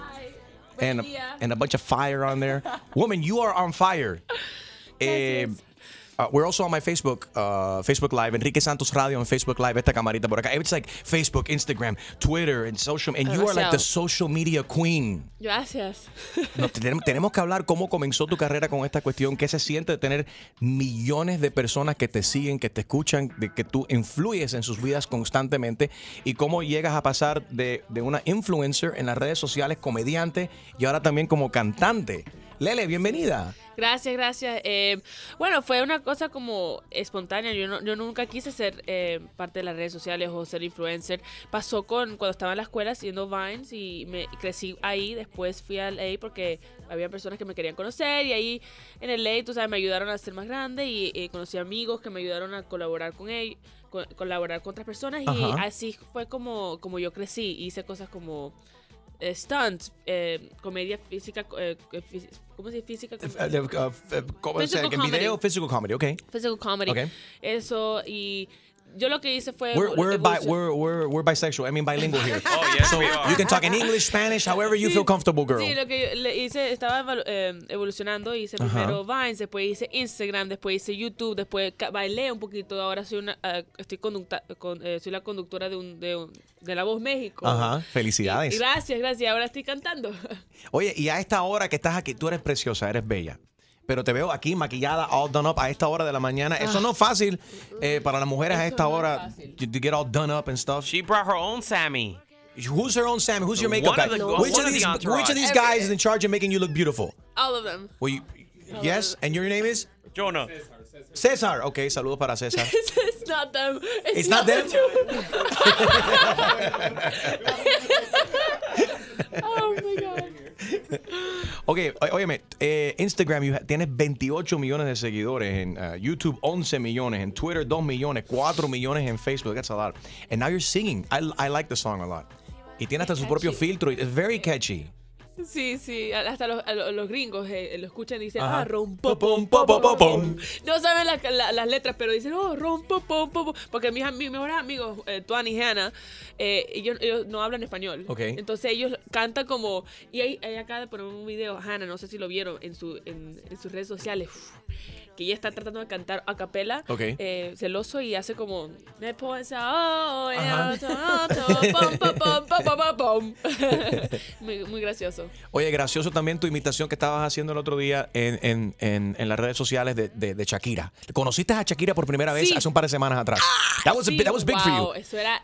Speaker 2: And, and a bunch of fire on there. Woman, you are on fire. Eh, uh, we're also on my Facebook, uh, Facebook Live, Enrique Santos Radio on Facebook Live, esta camarita por acá. It's like Facebook, Instagram, Twitter, and social, and you are like the social media queen.
Speaker 23: Gracias.
Speaker 2: No, tenemos, tenemos que hablar cómo comenzó tu carrera con esta cuestión, qué se siente de tener millones de personas que te siguen, que te escuchan, de que tú influyes en sus vidas constantemente y cómo llegas a pasar de, de una influencer en las redes sociales, comediante y ahora también como cantante. Lele, bienvenida.
Speaker 23: Gracias, gracias. Eh, bueno, fue una cosa como espontánea. Yo, no- yo nunca quise ser eh, parte de las redes sociales o ser influencer. Pasó con cuando estaba en la escuela haciendo Vines y me crecí ahí. Después fui a LA porque había personas que me querían conocer y ahí en LA, tú sabes, me ayudaron a ser más grande y eh, conocí amigos que me ayudaron a colaborar con ellos, co- colaborar con otras personas y
Speaker 24: Ajá.
Speaker 23: así fue como, como yo crecí. Hice cosas como eh, stunts, eh, comedia física, eh, eh, fí- ¿cómo se dice física?
Speaker 2: Uh, uh, uh, ¿cómo se-
Speaker 23: Physical
Speaker 2: video,
Speaker 23: comedy.
Speaker 2: physical comedy, ok.
Speaker 23: Physical comedy.
Speaker 2: Okay.
Speaker 23: Eso, y yo lo que hice fue...
Speaker 2: We're, we're, bi- we're, we're, we're bisexual. I mean bilingual here.
Speaker 6: Oh, yes,
Speaker 2: so
Speaker 6: we are.
Speaker 2: you can talk in English, Spanish, however you feel comfortable, girl.
Speaker 23: Sí, lo que yo le hice, estaba eh, evolucionando, hice
Speaker 2: Ajá.
Speaker 23: primero Vines, después hice Instagram, después hice YouTube, después bailé un poquito, ahora soy una, eh, estoy conducta, con- eh, soy la conductora de, un, de, un- de La Voz México.
Speaker 2: Ajá, felicidades.
Speaker 23: Y gracias, gracias, ahora estoy cantando.
Speaker 2: Oye, y a esta hora que estás aquí, tú eres preciosa, eres bella. Pero te veo aquí maquillada, all done up a esta hora de la mañana. Eso no es fácil eh, para las mujeres a esta hora. To to get all done up and stuff.
Speaker 6: She brought her own Sammy.
Speaker 2: Who's her own Sammy? Who's your makeup guy?
Speaker 6: of the-
Speaker 2: which, of
Speaker 6: the
Speaker 2: these,
Speaker 6: entourage.
Speaker 2: which of these guys is in charge of making you look beautiful?
Speaker 23: All of them.
Speaker 2: Well, you, yes, and your name is?
Speaker 6: Jonah.
Speaker 2: César. Ok, saludos para César.
Speaker 23: it's not them.
Speaker 2: It's not them?
Speaker 23: oh my God.
Speaker 2: Ó- óyeme, eh, Instagram you tienes 28 millones de seguidores, en uh, YouTube 11 millones, en Twitter 2 millones, 4 millones en Facebook, that's a lot. And now you're singing. I, I like the song a lot. Y tiene hasta su propio filtro. It's very catchy.
Speaker 23: Sí, sí, hasta los, los- gringos eh, lo escuchan y dicen,
Speaker 2: Ajá.
Speaker 23: ah, rom, po, pom, po, po. No saben la- la- las letras, pero dicen, oh, rom, po, pom, po, pom. Porque mis, mis mejores amigos, eh, Tuan y Hannah, eh, ellos, ellos no hablan español.
Speaker 2: Ok.
Speaker 23: Entonces ellos cantan como, y ahí, ahí acaba de poner un video, Hannah, no sé si lo vieron en, su, en, en sus redes sociales, uf, que ella está tratando de cantar a capela,
Speaker 2: Ok.
Speaker 23: eh, celoso y hace como, me pones a, to, to, pom, pom, pom, pom, pom, pom, pom". muy, muy gracioso.
Speaker 2: Oye, gracioso también tu imitación que estabas haciendo el otro día en, en- en- en las redes sociales de, de- de Shakira. ¿Conociste a Shakira por primera vez
Speaker 23: Sí.
Speaker 2: hace un par de semanas atrás? That was, a
Speaker 23: Sí,
Speaker 2: bi- that was big for
Speaker 23: wow,
Speaker 2: you.
Speaker 23: Eso era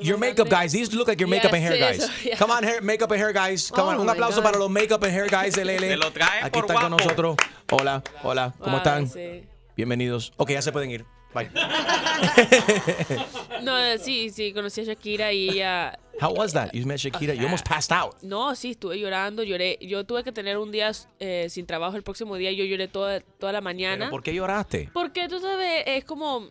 Speaker 2: Your makeup guys, these look like your makeup and
Speaker 23: Yes,
Speaker 2: hair guys.
Speaker 23: eso, yeah.
Speaker 2: Come on, hair, makeup and hair guys. Come
Speaker 23: Oh
Speaker 2: on, un
Speaker 23: my
Speaker 2: aplauso
Speaker 23: God.
Speaker 2: para los makeup and hair guys de Lele.
Speaker 6: Lo traen
Speaker 2: Aquí
Speaker 6: por
Speaker 2: están con
Speaker 6: guapo.
Speaker 2: nosotros. Hola, hola, ¿cómo están?
Speaker 23: sí.
Speaker 2: Bienvenidos. Ok, ya se pueden ir. Bye.
Speaker 23: No, sí, sí, conocí a Shakira y ella...
Speaker 2: How was that? You met Shakira. You almost passed out.
Speaker 23: No, sí, estuve llorando, lloré. Yo tuve que tener un día eh, sin trabajo el próximo día. Yo lloré toda, toda la mañana.
Speaker 2: ¿Pero ¿Por qué lloraste?
Speaker 23: Porque tú sabes, es como.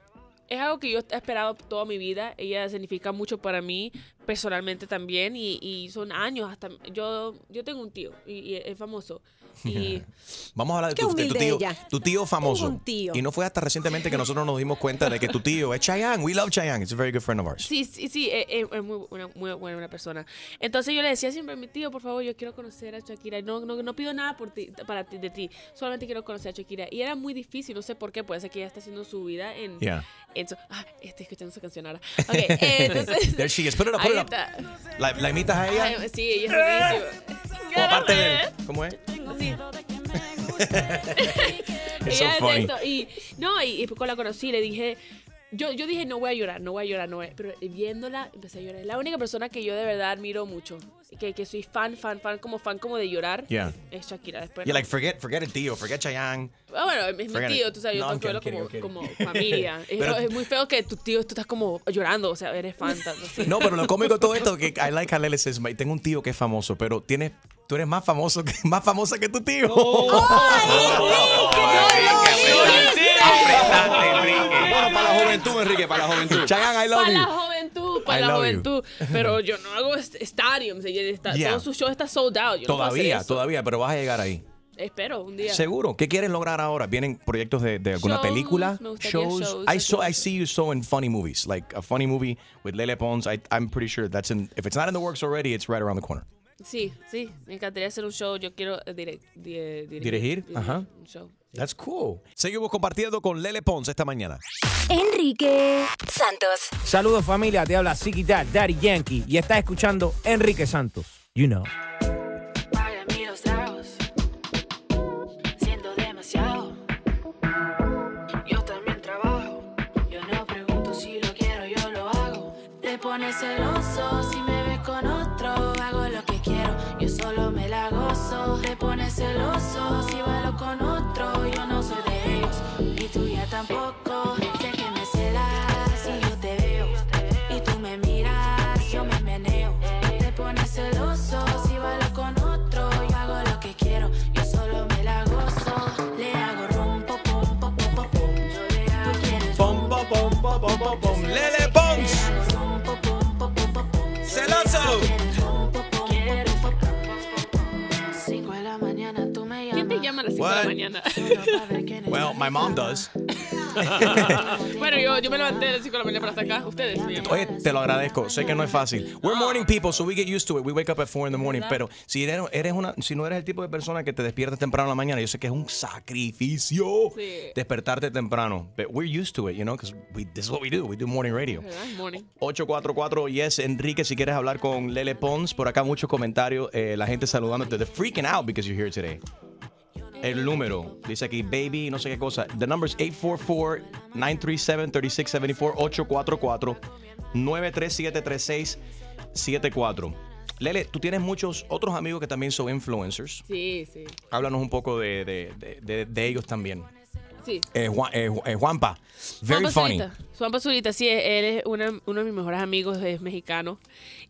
Speaker 23: Es algo que yo he esperado toda mi vida. Ella significa mucho para mí, personalmente también. Y, y son años hasta. Yo, yo tengo un tío y, y es famoso. Y
Speaker 2: Vamos a hablar de
Speaker 23: Qué
Speaker 2: tu, de tu
Speaker 23: humilde
Speaker 2: tío.
Speaker 23: ella.
Speaker 2: Tu tío famoso.
Speaker 23: un tío.
Speaker 2: Y no fue hasta recientemente que nosotros nos dimos cuenta de que tu tío es Chayanne. We love Chayanne. It's a very good friend of ours.
Speaker 23: sí, sí, sí, es, es- es muy, una, muy buena persona. Entonces yo le decía siempre a mi tío, por favor, yo quiero conocer a Shakira. No, no, no pido nada por ti, para ti, de ti. Solamente quiero conocer a Shakira. Y era muy difícil, no sé por qué. Puede ser que ella está haciendo su vida en.
Speaker 2: Yeah.
Speaker 23: en su- ah, estoy escuchando su canción ahora. Ok, eh, entonces.
Speaker 2: There she is. Put it up, put
Speaker 23: ahí
Speaker 2: it up.
Speaker 23: está.
Speaker 2: ¿La, la imitas a ella?
Speaker 23: Ay, sí, ella es buenísima.
Speaker 2: O aparte de él. ¿Cómo es?
Speaker 23: Sí.
Speaker 2: It's so
Speaker 23: es
Speaker 2: funny.
Speaker 23: esto, Y no, y, y cuando la conocí le dije, yo, yo dije, no voy a llorar, no voy a llorar, no voy a-". Pero viéndola, empecé a llorar. Es la única persona que yo de verdad admiro mucho. y Que, que soy fan, fan, fan, como fan como de llorar.
Speaker 2: Yeah.
Speaker 23: Es Shakira. Después,
Speaker 2: You're like, forget, forget el tío, forget Chayanne.
Speaker 23: Ah, bueno, es mi tío, tú sabes, yo
Speaker 2: No,
Speaker 23: tengo verlo
Speaker 2: kidding,
Speaker 23: como,
Speaker 2: kidding.
Speaker 23: como familia. Es,
Speaker 2: Pero-
Speaker 23: es muy feo que tu tío, tú estás como llorando, o sea, eres fan. tanto.
Speaker 2: No, pero lo cómico de todo esto es que I like how Lele says, "My- tengo un tío que es famoso, pero tienes, tú eres más famoso que, más famosa que tu tío.
Speaker 4: Bueno, para la juventud, Enrique, para la juventud.
Speaker 2: I love
Speaker 23: Para la
Speaker 2: you.
Speaker 23: juventud, para
Speaker 2: I
Speaker 23: la
Speaker 2: love you.
Speaker 23: juventud. Pero yo no hago ella está-
Speaker 2: Yeah.
Speaker 23: Todo su show está sold out. Yo no
Speaker 2: Todavía,
Speaker 23: eso.
Speaker 2: todavía, pero vas a llegar ahí.
Speaker 23: Espero un día.
Speaker 2: Seguro. ¿Qué quieres lograr ahora? ¿Vienen proyectos de, de alguna
Speaker 23: Shows,
Speaker 2: película?
Speaker 23: me
Speaker 2: shows.
Speaker 23: shows,
Speaker 2: I saw I see you so in funny movies, like a funny movie with Lele Pons. I, I'm pretty sure that's in. If it's not in the works already, it's right around the corner.
Speaker 23: Sí, sí. Me encantaría hacer un show. Yo quiero eh, direct- di- eh,
Speaker 2: Dirigir, ajá.
Speaker 23: un show.
Speaker 2: That's cool. Seguimos compartiendo con Lele Pons esta mañana.
Speaker 10: Enrique Santos.
Speaker 25: Saludos familia, te habla Ziggy Dad, Daddy Yankee y estás escuchando Enrique Santos. You know.
Speaker 22: Celoso si bailo con otro, yo no soy de ellos, y tú ya tampoco. Sé que me celas si yo te veo, y tú me miras, yo me meneo. Te pones celoso si bailo con otro. Yo hago lo que quiero, yo solo me la gozo. Le hago rum, pom, pom, pom, pom, pom. Tú quieres
Speaker 2: Pom, pom, pom, pom, pom, pom, pom. Lele
Speaker 23: 5 de la
Speaker 2: What?
Speaker 23: mañana?
Speaker 2: Well, my mom does.
Speaker 23: bueno, yo, yo me levanté a las 5 de la mañana para estar acá. Ustedes. me llaman.
Speaker 2: Oye, te lo agradezco. Sé que no es fácil. We're morning people, so we get used to it. We wake up at 4 in the morning. Pero si eres, eres una, si no eres el tipo de persona que te despiertas temprano en la mañana, yo sé que es un sacrificio
Speaker 23: Sí.
Speaker 2: despertarte temprano. But we're used to it, you know, because this is what we do. We do morning radio.
Speaker 23: ¿Verdad? Morning.
Speaker 2: 844 Yes Enrique, si quieres hablar con Lele Pons, por acá muchos comentarios, eh, la gente saludándote, they're freaking out because you're here today. El número, dice aquí, baby, no sé qué cosa. The number is 844-937-3674, 844-937-3674. Lele, tú tienes muchos otros amigos que también son influencers.
Speaker 23: Sí, sí.
Speaker 2: Háblanos un poco de, de- de- de- de ellos también.
Speaker 23: Sí.
Speaker 2: Eh, Juan- eh, eh, Juanpa, very
Speaker 23: Juan
Speaker 2: funny.
Speaker 23: Pazurita. Juan Pazurita, sí, él es una- uno de mis mejores amigos, es mexicano.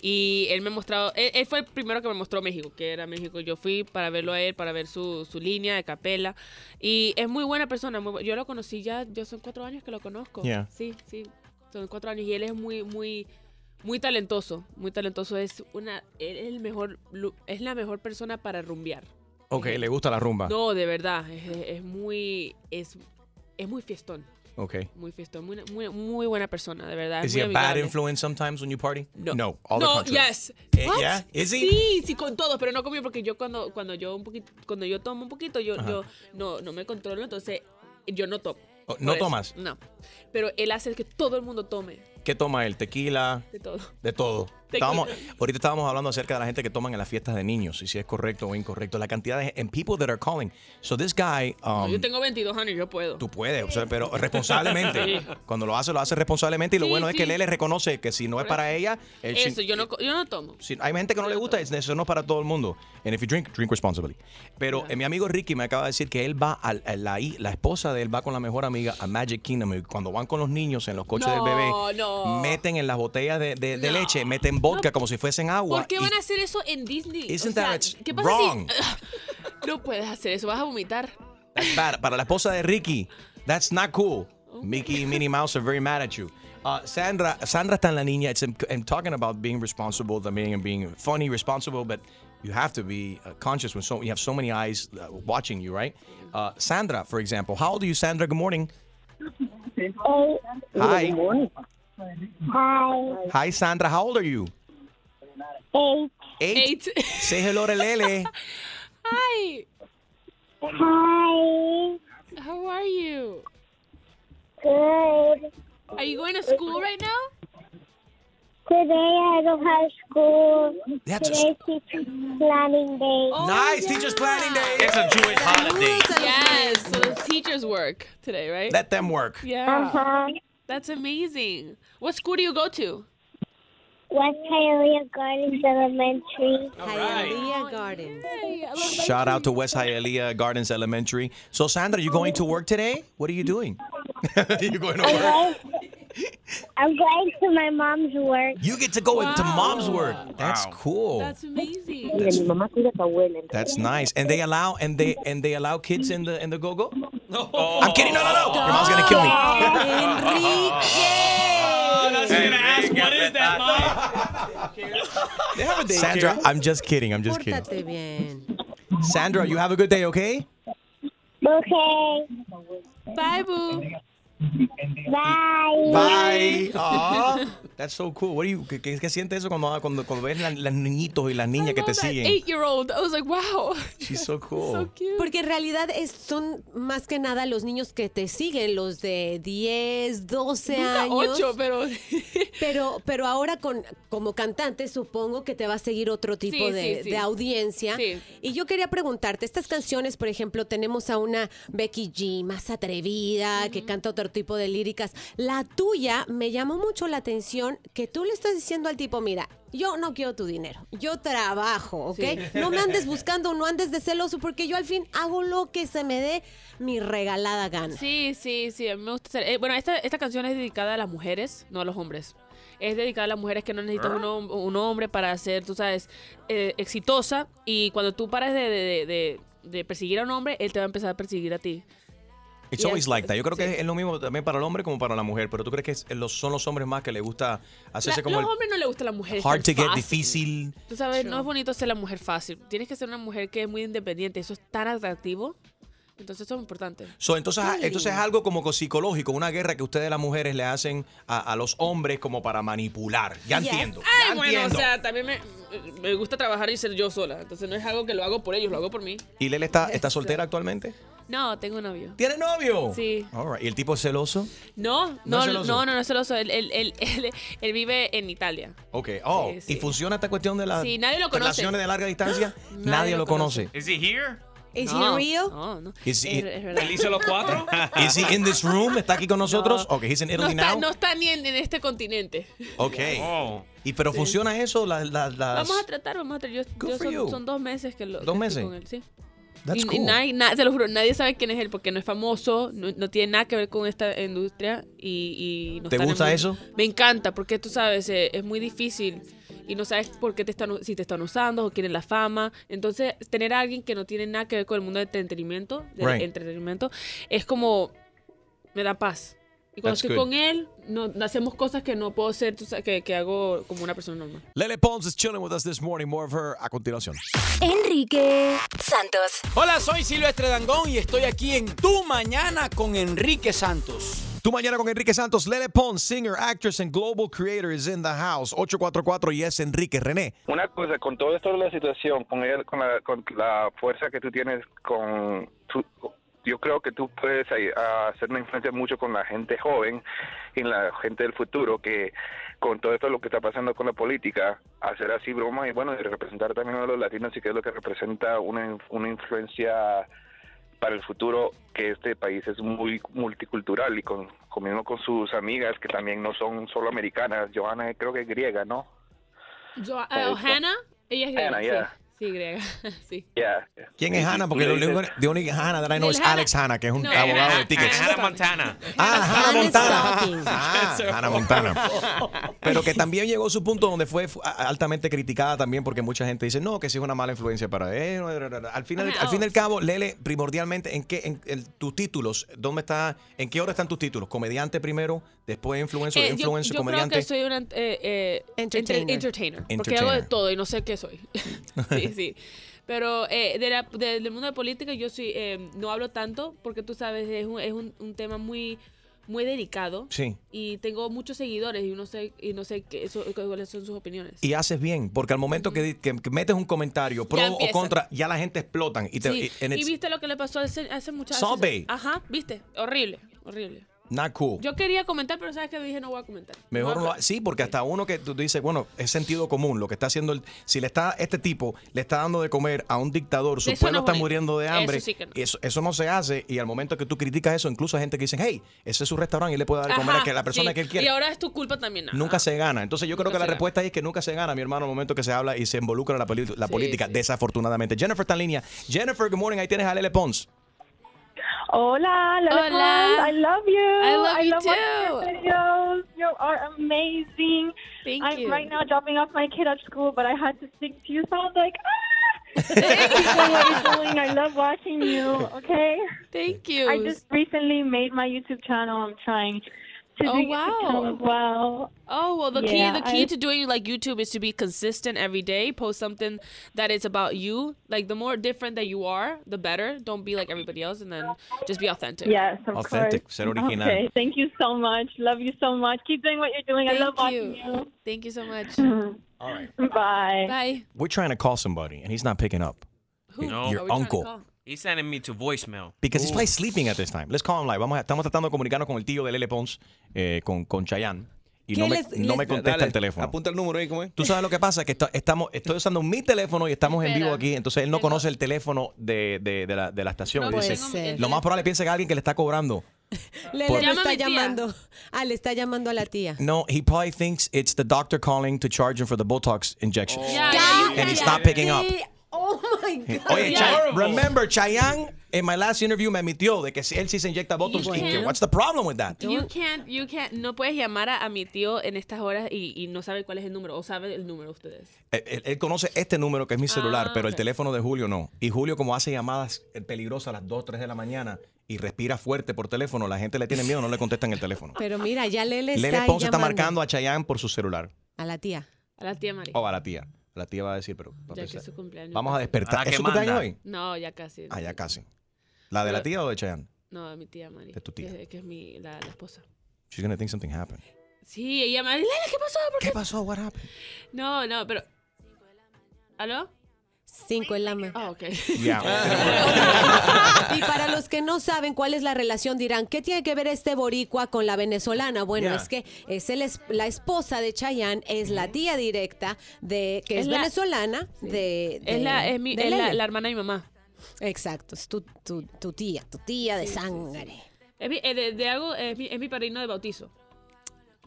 Speaker 23: Y él me ha mostrado, él, él fue el primero que me mostró México, que era México. Yo fui para verlo a él, para ver su, su línea de capela. Y es muy buena persona. muy yo lo conocí ya, yo son cuatro años que lo conozco.
Speaker 2: Yeah.
Speaker 23: Sí, sí, son cuatro años. Y él es muy, muy, Muy talentoso, muy talentoso. Es una, es el mejor, es la mejor persona para rumbear.
Speaker 2: Ok, le gusta la rumba.
Speaker 23: No, de verdad, es, es muy, es, es muy fiestón.
Speaker 2: Ok.
Speaker 23: Muy fiestón, muy, muy, muy buena persona, de verdad. es
Speaker 2: Is he a bad influence sometimes when you party?
Speaker 23: No.
Speaker 2: No, all the
Speaker 23: no,
Speaker 2: contrary.
Speaker 23: yes.
Speaker 2: Eh, yeah? Is he?
Speaker 23: Sí, sí, con todos, pero no conmigo porque yo cuando, cuando yo un poquito, cuando yo tomo un poquito, yo,
Speaker 2: Ajá.
Speaker 23: yo no, no me controlo, entonces yo no tomo.
Speaker 2: Oh, ¿no
Speaker 23: eso,
Speaker 2: tomas?
Speaker 23: No. Pero él hace que todo el mundo tome
Speaker 2: ¿Qué toma él? ¿Tequila?
Speaker 23: de todo.
Speaker 2: De todo. Estábamos, ahorita estábamos hablando acerca de la gente que toman en las fiestas de niños y si es correcto o incorrecto. La cantidad de and people that are calling. So this guy,
Speaker 23: No,
Speaker 2: um,
Speaker 23: yo tengo 22 años, yo puedo.
Speaker 2: tú puedes, o sea, pero responsablemente.
Speaker 23: Sí.
Speaker 2: Cuando lo hace, lo hace responsablemente y lo
Speaker 23: Sí,
Speaker 2: bueno es que él le reconoce que si no es para ella, él-
Speaker 23: Eso, yo no, yo no tomo.
Speaker 2: si- hay gente que no le gusta, es- eso no es para todo el mundo. And if you drink, drink responsibly. Pero eh, mi amigo Ricky me acaba de decir que él va, al- a la, la esposa de él va con la mejor amiga a Magic Kingdom y cuando van con los niños en los coches del bebé,
Speaker 23: No, no.
Speaker 2: Meten en las botellas de, de- de leche, meten vodka como si fuesen agua.
Speaker 23: ¿Por qué
Speaker 2: y-
Speaker 23: van a hacer eso en Disney?
Speaker 2: Isn't
Speaker 23: o sea,
Speaker 2: that
Speaker 23: ¿qué pasa
Speaker 2: wrong?
Speaker 23: si no puedes hacer eso? Vas a vomitar.
Speaker 2: Para la esposa de Ricky, that's not cool. Mickey y Minnie Mouse are very mad at you. Uh, Sandra, Sandra está en la niña. It's, I'm talking about being responsible también and being funny, responsible, but you have to be uh, conscious when so you have so many eyes uh, watching you, right? Uh, Sandra, for example, how old are you, Sandra? Good morning. Hi.
Speaker 26: Hi.
Speaker 2: Hi, Sandra. How old are you?
Speaker 26: Eight.
Speaker 2: Eight. Say hello to Lele.
Speaker 23: Hi.
Speaker 26: Hi.
Speaker 23: How are you?
Speaker 26: Good.
Speaker 23: Are you going to school right now?
Speaker 26: Today I don't have school.
Speaker 2: That's
Speaker 26: Today teacher's planning day.
Speaker 2: nice. Teacher's planning day.
Speaker 6: It's a Jewish holiday.
Speaker 23: Yes, so the teachers work today, right?
Speaker 2: Let them work.
Speaker 23: yeah.
Speaker 26: Uh-huh.
Speaker 23: That's amazing. What school do you go to?
Speaker 26: West Hialeah Gardens Elementary.
Speaker 3: Hialeah oh, Gardens.
Speaker 2: Shout out to West Hialeah Gardens Elementary. So, Sandra, you going to work today? What are you doing? you going to work?
Speaker 26: Going, I'm going to my mom's work.
Speaker 2: You get to go into mom's work. That's cool.
Speaker 23: That's amazing.
Speaker 2: That's nice. And they allow and they and they allow kids in the in the go go. No, I'm kidding. No, no, no. Your mom's gonna kill me. Sandra, I'm just kidding. I'm just kidding.
Speaker 3: Bien.
Speaker 2: Sandra, you have a good day, okay?
Speaker 26: Okay.
Speaker 23: Bye, boo.
Speaker 26: Bye.
Speaker 2: Bye. Aw, that's so cool. What do you, qué, qué, qué siente eso cuando, cuando, cuando ves la- los niñitos y las niñas que te siguen?
Speaker 23: Eight year old. I was like, wow.
Speaker 2: She's so cool.
Speaker 3: Porque en realidad es, son más que nada los niños que te siguen, los de 10, 12
Speaker 23: Nunca
Speaker 3: años.
Speaker 23: ocho, pero...
Speaker 3: Pero, pero ahora con, como cantante supongo que te va a seguir otro tipo
Speaker 23: Sí,
Speaker 3: de,
Speaker 23: sí, sí.
Speaker 3: de audiencia.
Speaker 23: Sí.
Speaker 3: Y yo quería preguntarte, estas canciones, por ejemplo, tenemos a una Becky G más atrevida, que canta otro tipo de líricas. La tuya me llamó mucho la atención que tú le estás diciendo al tipo, mira, yo no quiero tu dinero, yo trabajo, ¿ok?
Speaker 23: Sí.
Speaker 3: No me andes buscando, no andes de celoso, porque yo al fin hago lo que se me dé mi regalada gana.
Speaker 23: Sí, sí, sí, a mí me gusta hacer. eh, bueno, esta, esta canción es dedicada a las mujeres, no a los hombres. Es dedicada a las mujeres que no necesitan un, hom- un hombre para ser, tú sabes, eh, exitosa. Y cuando tú pares de, de- de- de perseguir a un hombre, él te va a empezar a perseguir a ti.
Speaker 2: It's
Speaker 23: Y
Speaker 2: always
Speaker 23: es-
Speaker 2: like that. Yo creo que
Speaker 23: sí.
Speaker 2: es lo mismo también para el hombre como para la mujer, pero tú crees que es- los, son los hombres más que les gusta hacerse
Speaker 23: La-
Speaker 2: como
Speaker 23: los
Speaker 2: el
Speaker 23: hombres no les gusta a las mujeres.
Speaker 2: hard to get,
Speaker 23: fácil.
Speaker 2: difícil.
Speaker 23: Tú sabes, no es bonito ser la mujer fácil. Tienes que ser una mujer que es muy independiente. Eso es tan atractivo. Entonces, eso es importante.
Speaker 2: So, entonces,
Speaker 23: Qué
Speaker 2: entonces es algo como psicológico, una guerra que ustedes las mujeres le hacen a, a los hombres como para manipular. Ya
Speaker 23: Yes.
Speaker 2: entiendo.
Speaker 23: Ay,
Speaker 2: ya
Speaker 23: bueno,
Speaker 2: entiendo.
Speaker 23: o sea, también me, me gusta trabajar y ser yo sola. Entonces, no es algo que lo hago por ellos, lo hago por mí.
Speaker 2: ¿Y Lele está, está soltera actualmente?
Speaker 23: No, tengo novio.
Speaker 2: ¿Tiene novio?
Speaker 23: Sí.
Speaker 2: All right. ¿Y el tipo es celoso?
Speaker 23: No,
Speaker 2: ¿No
Speaker 23: no,
Speaker 2: es
Speaker 23: no,
Speaker 2: celoso?
Speaker 23: no, no, es celoso. Él, él, él, él- él vive en Italia.
Speaker 2: Ok. Oh,
Speaker 23: Sí, sí.
Speaker 2: ¿y funciona esta cuestión de las
Speaker 23: Sí, nadie lo conoce.
Speaker 2: relaciones de larga distancia? nadie,
Speaker 23: Nadie
Speaker 2: lo conoce.
Speaker 6: Is he here?
Speaker 3: ¿Es
Speaker 23: No,
Speaker 3: real?
Speaker 23: No, no.
Speaker 2: Is he-
Speaker 23: Es, es verdad.
Speaker 6: ¿Él hizo los cuatro?
Speaker 2: Is he in this room? ¿Está aquí con nosotros?
Speaker 23: No.
Speaker 2: Ok, he's in
Speaker 23: No
Speaker 2: Italy
Speaker 23: está,
Speaker 2: now.
Speaker 23: no está ni en, en este continente.
Speaker 2: Ok.
Speaker 6: Oh.
Speaker 2: ¿Y pero funciona eso? La- la- las-
Speaker 23: Vamos a tratar, vamos a tratar. Yo,
Speaker 2: Good
Speaker 23: yo
Speaker 2: for
Speaker 23: son,
Speaker 2: you.
Speaker 23: son dos meses que lo
Speaker 2: ¿Dos
Speaker 23: que estoy
Speaker 2: meses?
Speaker 23: con él, sí.
Speaker 2: That's
Speaker 23: y, y
Speaker 2: cool.
Speaker 23: nadie, na- te lo juro, nadie sabe quién es él porque no es famoso, no, no tiene nada que ver con esta industria y, y no
Speaker 2: ¿Te gusta
Speaker 23: mundo.
Speaker 2: eso?
Speaker 23: Me encanta porque tú sabes, eh, es muy difícil y no sabes por qué te están, si te están usando o quieren la fama. Entonces, tener a alguien que no tiene nada que ver con el mundo del entretenimiento, del
Speaker 2: Right.
Speaker 23: entretenimiento, es como, me da paz. Y cuando
Speaker 2: That's
Speaker 23: estoy
Speaker 2: good.
Speaker 23: con él, no, hacemos cosas que no puedo hacer, que, que hago como una persona normal.
Speaker 2: Lele Pons is chilling with us this morning. More of her a continuación.
Speaker 10: Enrique Santos.
Speaker 25: Hola, soy Silvestre Dangón y estoy aquí en Tu Mañana con Enrique Santos.
Speaker 2: Tu mañana con Enrique Santos. Lele Pons, singer, actress, and global creator is in the house. 844 y es Enrique René.
Speaker 27: Una cosa, con todo esto de la situación, con, el- con, la, con la fuerza que tú tienes, con tu- yo creo que tú puedes ah, hacer una influencia mucho con la gente joven y la gente del futuro, que con todo esto lo que está pasando con la política, hacer así bromas y bueno, y representar también a los latinos y que es lo que representa una, una influencia para el futuro que este país es muy multicultural y con, mismo con sus amigas que también no son solo americanas. Johanna creo que es griega, ¿no?
Speaker 23: Eh, Hannah, ella es griega.
Speaker 27: Hannah,
Speaker 23: sí.
Speaker 27: yeah.
Speaker 23: Sí, griega. sí.
Speaker 27: Yeah.
Speaker 2: ¿Quién es Hannah? Porque lo único de única Hannah that I know es Alex Hannah, que es un
Speaker 23: No.
Speaker 2: abogado de tickets.
Speaker 6: Hannah Montana.
Speaker 2: Ah, Hannah Montana. Ah, Hannah Montana. Pero que también llegó a su punto donde fue altamente criticada también porque mucha gente dice, no, que sí es una mala influencia para él. Al final, al fin y al cabo, Lele, primordialmente, ¿en qué, en, el- tus títulos, dónde está, en qué hora están tus títulos? ¿Comediante primero, después influencer,
Speaker 23: Eh, yo,
Speaker 2: influencer,
Speaker 23: yo creo
Speaker 2: comediante?
Speaker 23: que soy una eh, eh,
Speaker 3: Entertainer.
Speaker 23: enter- entertainer. Porque
Speaker 2: Entertainer.
Speaker 23: hago de todo y no sé qué soy. sí, sí. Pero eh, de la- de- del mundo de política yo sí eh, no hablo tanto porque tú sabes, es un, es un, un tema muy muy delicado.
Speaker 2: Sí.
Speaker 23: Y tengo muchos seguidores y no sé y no sé qué, eso- cuáles son sus opiniones.
Speaker 2: Y haces bien, porque al momento que, metes un comentario pro o contra, ya la gente explotan. Y, te,
Speaker 23: Sí.
Speaker 2: y-
Speaker 23: Y viste lo que le pasó hace, hace muchas
Speaker 2: Solvay.
Speaker 23: Ajá, viste, horrible, horrible.
Speaker 2: Not cool.
Speaker 23: Yo quería comentar, pero sabes que dije no voy a comentar.
Speaker 2: Mejor
Speaker 23: No,
Speaker 2: no, sí, porque hasta uno que tú dices, bueno, es sentido común lo que está haciendo el, si le está este tipo le está dando de comer a un dictador, su
Speaker 23: Eso
Speaker 2: pueblo
Speaker 23: no es
Speaker 2: está muriendo de
Speaker 23: Eso
Speaker 2: hambre,
Speaker 23: sí que no.
Speaker 2: eso, eso no se hace y al momento que tú criticas eso, incluso hay gente que dicen, hey, ese es su restaurante y le puede dar de comer
Speaker 23: Ajá,
Speaker 2: a que la persona
Speaker 23: sí.
Speaker 2: que él quiere.
Speaker 23: Y ahora es tu culpa también. ajá.
Speaker 2: Nunca se gana. Entonces yo creo que la
Speaker 23: gana.
Speaker 2: respuesta es que nunca se gana, mi hermano, al momento que se habla y se involucra la, la
Speaker 23: Sí,
Speaker 2: política, desafortunadamente. Jennifer está en línea. Jennifer, good morning. Ahí tienes a Lele Pons.
Speaker 13: Hola, Lele
Speaker 23: Hola.
Speaker 13: I love you.
Speaker 23: I love you
Speaker 13: watching
Speaker 23: too.
Speaker 13: your videos. You are amazing.
Speaker 23: Thank you.
Speaker 13: I'm
Speaker 23: you.
Speaker 13: right now dropping off my kid at school, but I had to speak to you, so I was like, ah. Keep doing what you're doing. I love watching you. Okay.
Speaker 23: Thank you.
Speaker 13: I just recently made my YouTube channel. I'm trying
Speaker 23: Oh,
Speaker 13: do YouTube
Speaker 23: wow.
Speaker 13: well.
Speaker 23: Oh well, the
Speaker 13: Yeah,
Speaker 23: key the key
Speaker 13: I-
Speaker 23: to doing like YouTube is to be consistent every day. Post something that is about you. Like the more different that you are, the better. Don't be like everybody else, and then just be authentic.
Speaker 13: Yes, of
Speaker 2: Authentic,
Speaker 13: course.
Speaker 2: ser original.
Speaker 13: Okay, thank you so much. Love you so much. Keep doing what you're doing. I love watching
Speaker 23: you.
Speaker 13: you.
Speaker 23: Thank you so much.
Speaker 2: All right.
Speaker 13: Bye.
Speaker 23: Bye.
Speaker 2: We're trying to call somebody and he's not picking up.
Speaker 23: Who?
Speaker 6: No.
Speaker 2: Your
Speaker 23: Are we
Speaker 2: uncle.
Speaker 6: He's sending me to voicemail.
Speaker 2: Because he's probably sleeping at this time. Let's call him live. Vamos a- estamos tratando de comunicarnos con el tío de Lele Pons, eh, con, con Chayanne. Y
Speaker 3: ¿Qué
Speaker 2: no me,
Speaker 3: les-
Speaker 2: no
Speaker 3: les-
Speaker 2: me contesta
Speaker 4: Dale,
Speaker 2: el teléfono.
Speaker 4: Apunta el número ahí, ¿cómo es?
Speaker 2: Tú sabes lo que pasa, que esto- estamos, estoy usando mi teléfono y estamos en
Speaker 23: Espera.
Speaker 2: vivo aquí, entonces él no
Speaker 23: Tengo-
Speaker 2: conoce el teléfono de, de- de la, de la estación.
Speaker 23: No puede
Speaker 2: dice,
Speaker 23: ser.
Speaker 2: lo más probable piensa que alguien que le está cobrando.
Speaker 3: Lele
Speaker 2: Por-
Speaker 3: lo está llamando. Ah, le está llamando a la tía.
Speaker 2: No, he probably thinks it's the doctor calling to charge him for the Botox injection.
Speaker 23: Yeah, yeah,
Speaker 2: And he's not picking up.
Speaker 3: Oh my God.
Speaker 2: Oye,
Speaker 23: Yeah.
Speaker 2: Chay- remember, Chayanne, en my last interview me admitió de que si él sí se inyecta Botox. Y que, what's the problem with that?
Speaker 23: You can't, you can't, no puedes llamar a, a mi tío en estas horas y, y no sabe cuál es el número o sabe el número ustedes.
Speaker 2: Él, él- él conoce este número que es mi celular,
Speaker 23: Ah,
Speaker 2: pero el
Speaker 23: ok.
Speaker 2: teléfono de Julio no. Y Julio, como hace llamadas eh, peligrosas a las 2, 3 de la mañana y respira fuerte por teléfono, la gente le tiene miedo, no le contestan el teléfono.
Speaker 3: Pero mira, ya Lele está
Speaker 2: Lele Ponce está
Speaker 3: llamando
Speaker 2: marcando a Chayanne por su celular.
Speaker 3: a la tía.
Speaker 23: A la tía María.
Speaker 2: O a la tía. La tía va a decir, pero...
Speaker 23: ya que es su cumpleaños.
Speaker 2: Vamos a despertar. ¿Es su cumpleaños hoy?
Speaker 23: No, ya casi.
Speaker 2: Ah, ya casi. ¿La de la tía o de Chayanne?
Speaker 23: No, a mi tía María.
Speaker 2: De tu tía.
Speaker 23: Que, que es mi, la, la esposa.
Speaker 2: She's gonna think something happened.
Speaker 23: Sí, ella me dice, ¿qué pasó? ¿Por
Speaker 2: ¿Qué pasó? What happened?
Speaker 23: No, no, pero... ¿Aló?
Speaker 3: Cinco en la mañana.
Speaker 23: Ah, ok.
Speaker 3: Y para los que no saben cuál es la relación, dirán, ¿qué tiene que ver este boricua con la venezolana? Bueno,
Speaker 23: Yeah.
Speaker 3: es que es el es- la esposa de Chayanne, es la tía directa de que es,
Speaker 23: Es la-
Speaker 3: venezolana de,
Speaker 23: Es, la, es, mi,
Speaker 3: de
Speaker 23: es la, la hermana de mi mamá.
Speaker 3: Exacto, es tu, tu, tu tía, tu tía de sangre.
Speaker 23: Es mi, eh, de, de algo, es mi, es mi padrino de bautizo.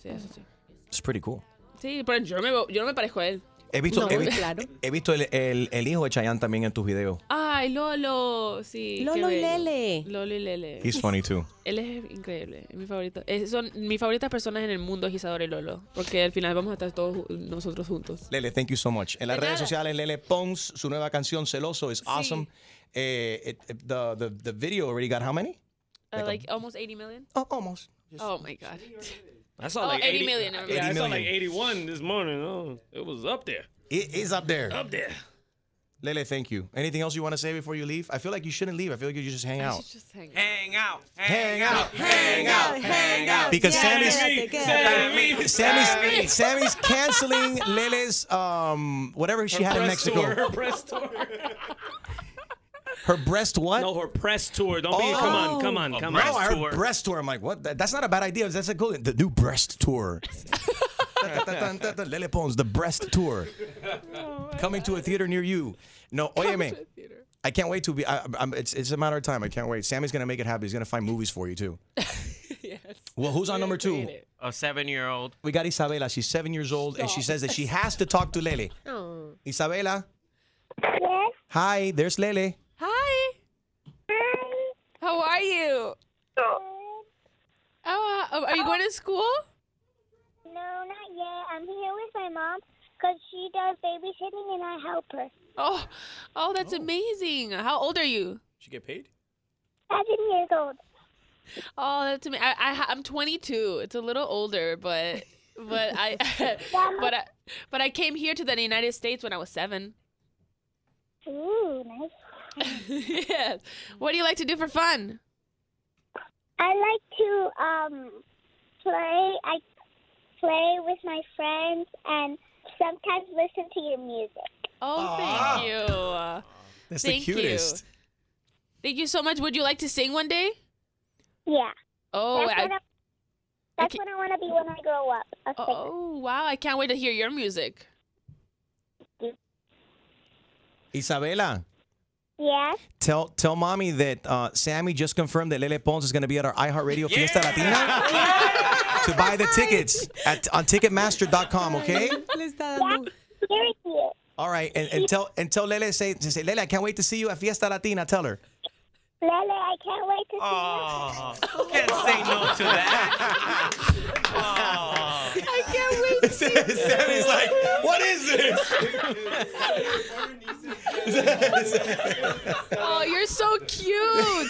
Speaker 23: Sí, eso sí.
Speaker 2: It's pretty cool.
Speaker 23: Sí, pero yo no me, yo no me parezco a él.
Speaker 2: He visto,
Speaker 23: No,
Speaker 2: he vi-
Speaker 23: claro.
Speaker 2: he visto el, el- el hijo de Chayanne también en tus videos.
Speaker 23: Ay, Lolo, sí.
Speaker 3: Lolo y. Lele.
Speaker 23: Lolo y Lele.
Speaker 2: He's funny too.
Speaker 23: Él es increíble, es mi favorito. Es- son mis favoritas personas en el mundo es Isadora y Lolo, porque al final vamos a estar todos nosotros juntos.
Speaker 2: Lele, thank you so much. En las
Speaker 23: De
Speaker 2: redes
Speaker 23: nada.
Speaker 2: sociales, Lele Pons, su nueva canción Celoso is awesome. Eh, it- it- the, the, the video already got how many?
Speaker 23: Uh, like almost 80 million.
Speaker 2: Oh, almost.
Speaker 23: Oh my god.
Speaker 8: I saw
Speaker 23: Oh,
Speaker 8: like
Speaker 23: 80 million, never
Speaker 8: Yeah, I
Speaker 2: 80
Speaker 8: saw like 81 this morning. Oh, it was up there.
Speaker 2: It is up there.
Speaker 8: Up there.
Speaker 2: Lele, thank you. Anything else you want to say before you leave? I feel like you shouldn't leave. I feel like you should just hang out.
Speaker 6: Hang out.
Speaker 2: Hang out.
Speaker 6: Hang out. Hang out.
Speaker 2: Because Sammy's
Speaker 6: Sammy,
Speaker 2: Sammy's Sammy's canceling Lele's um whatever she had in Mexico.
Speaker 8: tour, her press tour.
Speaker 2: Her breast what?
Speaker 8: No, her press tour. Don't be. Oh. Come on, come on, come
Speaker 2: no,
Speaker 8: on.
Speaker 2: I heard breast tour. I'm like, what? That- That's not a bad idea. That's a good. The new breast tour. Lele Pons, the breast tour, coming to a theater near you. No, oye me. I can't wait to be. I, I'm, it's, it's a matter of time. I can't wait. Sammy's gonna make it happen. He's gonna find movies for you too. yes. Well, who's on number two?
Speaker 6: A seven-year-old.
Speaker 2: We got Isabela. She's seven years old, and she says that she has to talk to Lele.
Speaker 23: Oh.
Speaker 2: Isabela.
Speaker 26: Yes.
Speaker 2: Hi, there's Lele.
Speaker 23: Hi. How are you? Oh, uh, are you going to school?
Speaker 26: No, not yet. I'm here with my mom because she does babysitting and I help her.
Speaker 23: Oh, oh, that's amazing. How old are you?
Speaker 8: She get paid?
Speaker 26: Seven years old.
Speaker 23: Oh, that's amazing. I, I, I'm 22. It's a little older, but but I but I but I came here to the United States when I was seven.
Speaker 26: Ooh, nice.
Speaker 23: yes. What do you like to do for fun?
Speaker 26: I like to um play. I play with my friends and sometimes listen to your music.
Speaker 23: Oh, thank you.
Speaker 2: That's
Speaker 23: Thank
Speaker 2: the
Speaker 23: you.
Speaker 2: cutest.
Speaker 23: Thank you so much. Would you like to sing one day?
Speaker 26: Yeah.
Speaker 23: Oh,
Speaker 26: that's
Speaker 23: I,
Speaker 26: what I, that's what I want to be when I grow up.
Speaker 23: Oh, wow! I can't wait to hear your music.
Speaker 2: Isabela.
Speaker 26: Yes.
Speaker 2: Tell tell mommy that uh, Sammy just confirmed that Lele Pons is going to be at our iHeartRadio Fiesta Latina to buy the tickets at on Ticketmaster.com. Okay.
Speaker 26: Very cute.
Speaker 2: All right, and, and tell and tell Lele say say Lele, I can't wait to see you at Fiesta Latina. Tell her.
Speaker 26: Lele, I can't wait to see you.
Speaker 6: Oh, can't say no to that. Oh.
Speaker 23: I can't wait to see
Speaker 2: Sammy's like, what is this?
Speaker 23: Oh, you're so cute.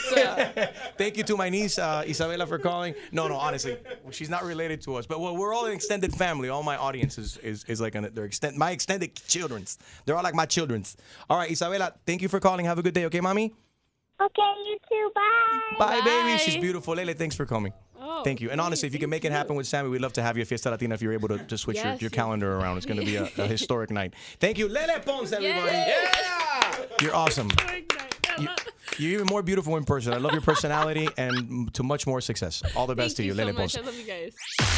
Speaker 2: Thank you to my niece uh, Isabela for calling. No, no, honestly, she's not related to us, but we're, we're all an extended family. All my audience is is, is like an, they're extend my extended childrens. They're all like my childrens. All right, Isabela, thank you for calling. Have a good day, okay, mommy?
Speaker 26: Okay, you too. Bye.
Speaker 2: Bye, baby. She's beautiful. Lele, thanks for coming.
Speaker 23: Oh,
Speaker 2: Thank you. And honestly, if you can make it happen with Sammy, we'd love to have you at Fiesta Latina if you're able to, to switch your,
Speaker 23: Yes,
Speaker 2: your
Speaker 23: yes.
Speaker 2: calendar around. It's going to be a, a historic night. Thank you. Lele Pons, everybody. Yeah. You're awesome. You, you're even more beautiful in person. I love your personality and to much more success. All the best to you, Lele Pons.
Speaker 23: love you guys.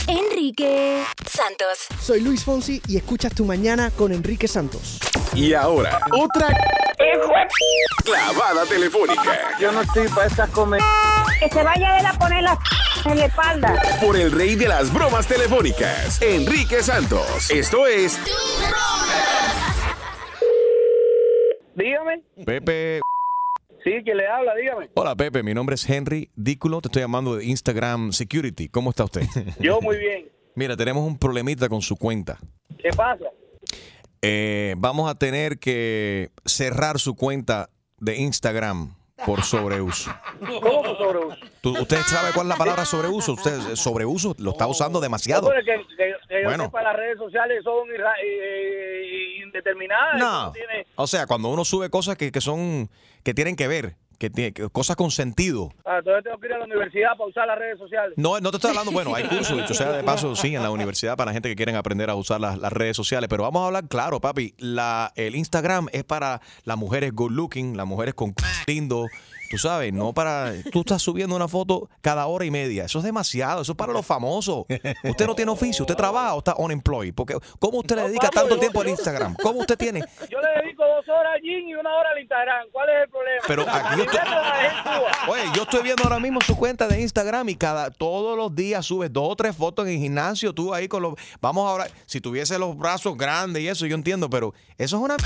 Speaker 10: Enrique Santos.
Speaker 28: Soy Luis Fonsi y escuchas Tu Mañana con Enrique Santos.
Speaker 21: Y ahora, otra clavada telefónica
Speaker 12: Yo no estoy para estas comer. Que se vaya él a poner la en la espalda.
Speaker 21: por el rey de las bromas telefónicas, Enrique Santos. Esto es
Speaker 12: Dígame.
Speaker 2: Pepe.
Speaker 12: Sí, que le habla, dígame.
Speaker 2: Hola, Pepe. Mi nombre es Henry Dículo. Te estoy llamando de Instagram Security. ¿Cómo está usted?
Speaker 12: Yo muy bien.
Speaker 2: Mira, tenemos un problemita con su cuenta.
Speaker 12: ¿Qué pasa?
Speaker 2: Eh, vamos a tener que cerrar su cuenta de Instagram por sobreuso.
Speaker 12: ¿Cómo sobreuso?
Speaker 2: ¿Tú- ¿Usted sabe cuál es la palabra sobreuso? Usted eh, sobreuso lo está usando demasiado.
Speaker 12: No, que, que, que yo
Speaker 2: Bueno.
Speaker 12: sepa, las redes sociales son irra- eh, eh, indeterminadas.
Speaker 2: No.
Speaker 12: Tiene-
Speaker 2: O sea, cuando uno sube cosas que, que son que tienen que ver, que, tiene- que- cosas con sentido.
Speaker 12: Ah, entonces tengo que ir a la universidad para usar las redes sociales.
Speaker 2: No, no te estoy hablando, bueno, hay cursos, dicho sea de paso, sí, en la universidad para gente que quieren aprender a usar las, las redes sociales, pero vamos a hablar claro, papi, la, el Instagram es para las mujeres good looking, las mujeres con lindo, tú sabes, no para, tú estás subiendo una foto cada hora y media, eso es demasiado, eso es para los famosos. Usted no tiene oficio, usted trabaja o está unemployed, porque ¿cómo usted le dedica tanto
Speaker 12: yo-
Speaker 2: tiempo al Instagram? ¿Cómo usted tiene?
Speaker 12: Yo le dedico dos horas al gym y una hora al Instagram. ¿Cuál es el problema?
Speaker 2: Pero aquí yo estoy-. Oye, yo estoy viendo ahora mismo su cuenta de Instagram y cada todos los días subes dos o tres fotos en el gimnasio, tú ahí con los vamos ahora, si tuviese los brazos grandes y eso yo entiendo, pero eso es una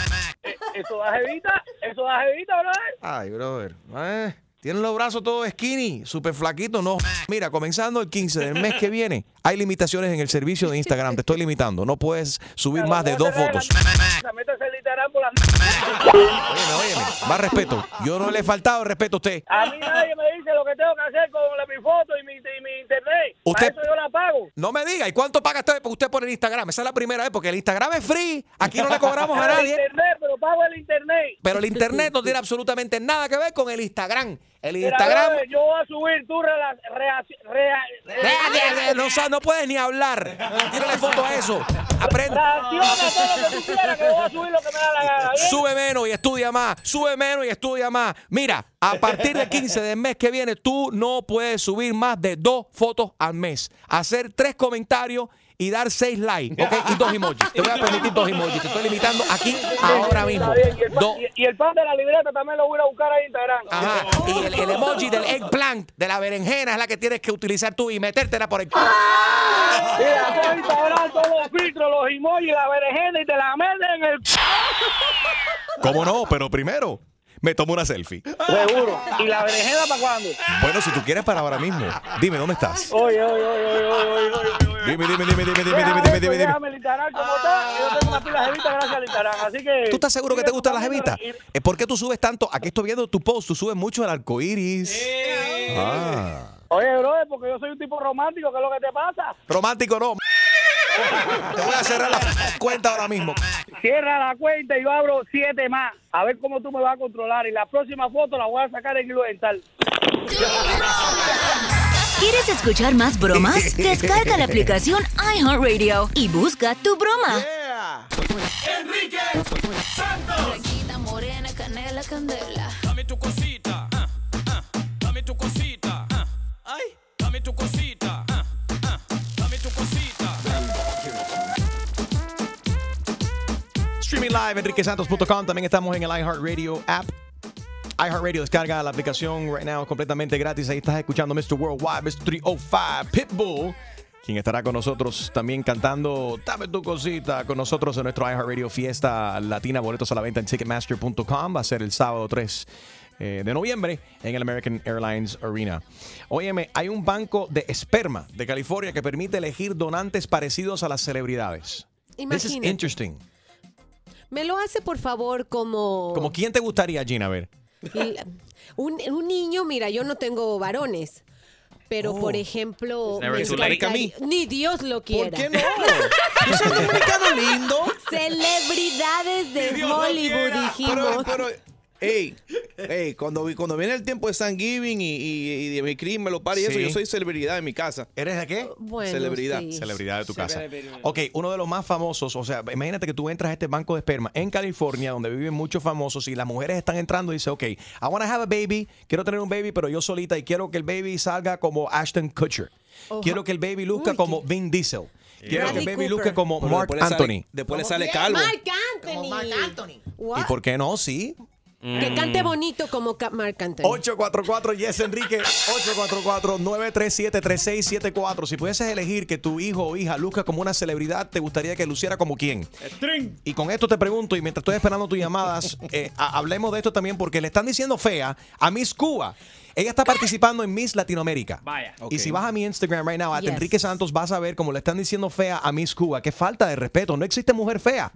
Speaker 12: Eh, Eso da jevita, eso da jevita, brother.
Speaker 2: Ay, brother. eh, tienen los brazos todos skinny, súper flaquitos, no. Mira, comenzando el 15 del mes que viene, hay limitaciones en el servicio de Instagram, te estoy limitando, no puedes subir más de dos fotos. Óyeme, óyeme, más respeto. Yo no le he faltado el respeto a usted.
Speaker 12: A mí nadie me dice lo que tengo que hacer con la, mi foto y mi, y mi internet.
Speaker 2: Usted-
Speaker 29: Para eso yo la pago.
Speaker 2: No me diga, ¿y cuánto paga usted, usted por el Instagram? Esa es la primera vez, porque el Instagram es free. Aquí no le cobramos a
Speaker 29: El
Speaker 2: nadie.
Speaker 29: internet, pero pago el internet.
Speaker 2: Pero el internet no tiene absolutamente nada que ver con el Instagram. El Instagram.
Speaker 29: yo voy a subir tu reacción.
Speaker 2: no, sa- no puedes ni hablar. Tírale foto a eso. Aprende.
Speaker 29: Reacciona a todo lo que tú quieras, que yo voy a subir lo que me da la gana. ¿bien?
Speaker 2: Sube menos y estudia más. Sube menos y estudia más. Mira, a partir del 15 del mes que viene, tú no puedes subir más de dos fotos al mes. Hacer tres comentarios y dar seis likes, ¿ok? Y dos emojis. Te voy a permitir dos emojis. Te estoy limitando aquí ahora mismo.
Speaker 29: Y el, pan,
Speaker 2: Dos.
Speaker 29: y- y el pan de la libreta también lo voy a ir a buscar a Instagram.
Speaker 2: Ajá. Y el, el emoji del eggplant, de la berenjena, es la que tienes que utilizar tú y metértela por el.
Speaker 29: Mira, aquí en Instagram todos los filtros, los emojis, la berenjena y te la meten en el...
Speaker 2: ¿Cómo no? Pero primero, me tomo una selfie.
Speaker 29: Seguro. ¿Y la berenjena para cuándo?
Speaker 2: Bueno, si tú quieres para ahora mismo, dime, ¿dónde estás?
Speaker 29: Oye, oye, oye, oye, oye.
Speaker 2: Dime, dime, dime, dime, dime, dime, dime, dime, dime.
Speaker 29: déjame como está. Yo tengo una pila de jevita gracias al así que...
Speaker 2: ¿Tú estás seguro que te gustan las jevitas? ¿Por qué tú subes tanto? Aquí estoy viendo tu post, tú subes mucho el arco iris. Ah.
Speaker 29: Oye, brother, porque yo soy un tipo romántico, ¿qué es lo que te pasa?
Speaker 2: Romántico no. Te voy a cerrar la cuenta ahora mismo.
Speaker 29: Cierra la cuenta y yo abro siete más. A ver cómo tú me vas a controlar. Y la próxima foto la voy a sacar en hilo dental.
Speaker 10: ¿Quieres escuchar más bromas? Descarga la aplicación iHeartRadio y busca tu broma.
Speaker 22: Enrique Santos. Blanquita, morena, canela, candela. Dame tu cosita. ah, ah, Dame tu cosita. ah, Ay, dame tu cosita.
Speaker 2: Streaming live, enriquesantos.com. También estamos en el iHeartRadio app. iHeartRadio descarga la aplicación right now completamente gratis. Ahí estás escuchando Mr. Worldwide, Mr. 305, Pitbull, quien estará con nosotros también cantando Dame tu cosita con nosotros en nuestro iHeartRadio Fiesta Latina. Boletos a la venta en Ticketmaster.com. Va a ser el sábado 3 eh, de noviembre en el American Airlines Arena. Óyeme, hay un banco de esperma de California que permite elegir donantes parecidos a las celebridades. This is
Speaker 3: Imagínate.
Speaker 2: interesting.
Speaker 3: Me lo hace, por favor, como...
Speaker 2: ¿Como quién te gustaría, Gina? A ver.
Speaker 3: un, un niño, mira, yo no tengo varones. Pero,
Speaker 2: Oh.
Speaker 3: por ejemplo,
Speaker 2: Never
Speaker 3: me
Speaker 2: too late.
Speaker 3: encantaría- ni Dios lo quiera.
Speaker 4: qué no? Yo soy dominicano lindo.
Speaker 3: Celebridades de Hollywood, dijimos.
Speaker 4: Pero, pero, Ey, ey, cuando, vi- cuando viene el tiempo de Thanksgiving y, y, y de mi crimen, lo par y eso, yo soy celebridad en mi casa.
Speaker 2: ¿Eres de qué?
Speaker 3: Bueno,
Speaker 4: celebridad.
Speaker 3: sí.
Speaker 2: Celebridad de tu casa. Ok, uno de los más famosos, o sea, imagínate que tú entras a este banco de esperma en California, donde viven muchos famosos, y las mujeres están entrando y dicen, ok, I want to have a baby, quiero tener un baby, pero yo solita, y quiero que el baby salga como Ashton Kutcher.
Speaker 4: Ojo.
Speaker 2: Quiero que el baby luzca como Vin Diesel. Quiero que el baby
Speaker 3: Cooper.
Speaker 2: luzca como Mark
Speaker 4: después le sale-
Speaker 2: Anthony.
Speaker 4: después le sale calvo.
Speaker 3: Mark Anthony.
Speaker 5: Marc Anthony.
Speaker 3: What?
Speaker 2: ¿Y por qué no? Sí.
Speaker 3: Que cante bonito como Mark Anthony.
Speaker 2: 844 Yes Enrique 844-937-3674 Si pudieses elegir que tu hijo o hija luzca como una celebridad ¿Te gustaría que luciera como quién? Y con esto te pregunto Y mientras estoy esperando tus llamadas eh, ha- Hablemos de esto también Porque le están diciendo fea a Miss Cuba ella está participando en Miss Latinoamérica.
Speaker 8: Vaya.
Speaker 2: Y si vas a mi Instagram right now, a
Speaker 8: Yes.
Speaker 2: Enrique Santos, vas a ver cómo le están diciendo fea a Miss Cuba. Qué falta de respeto. No existe mujer fea.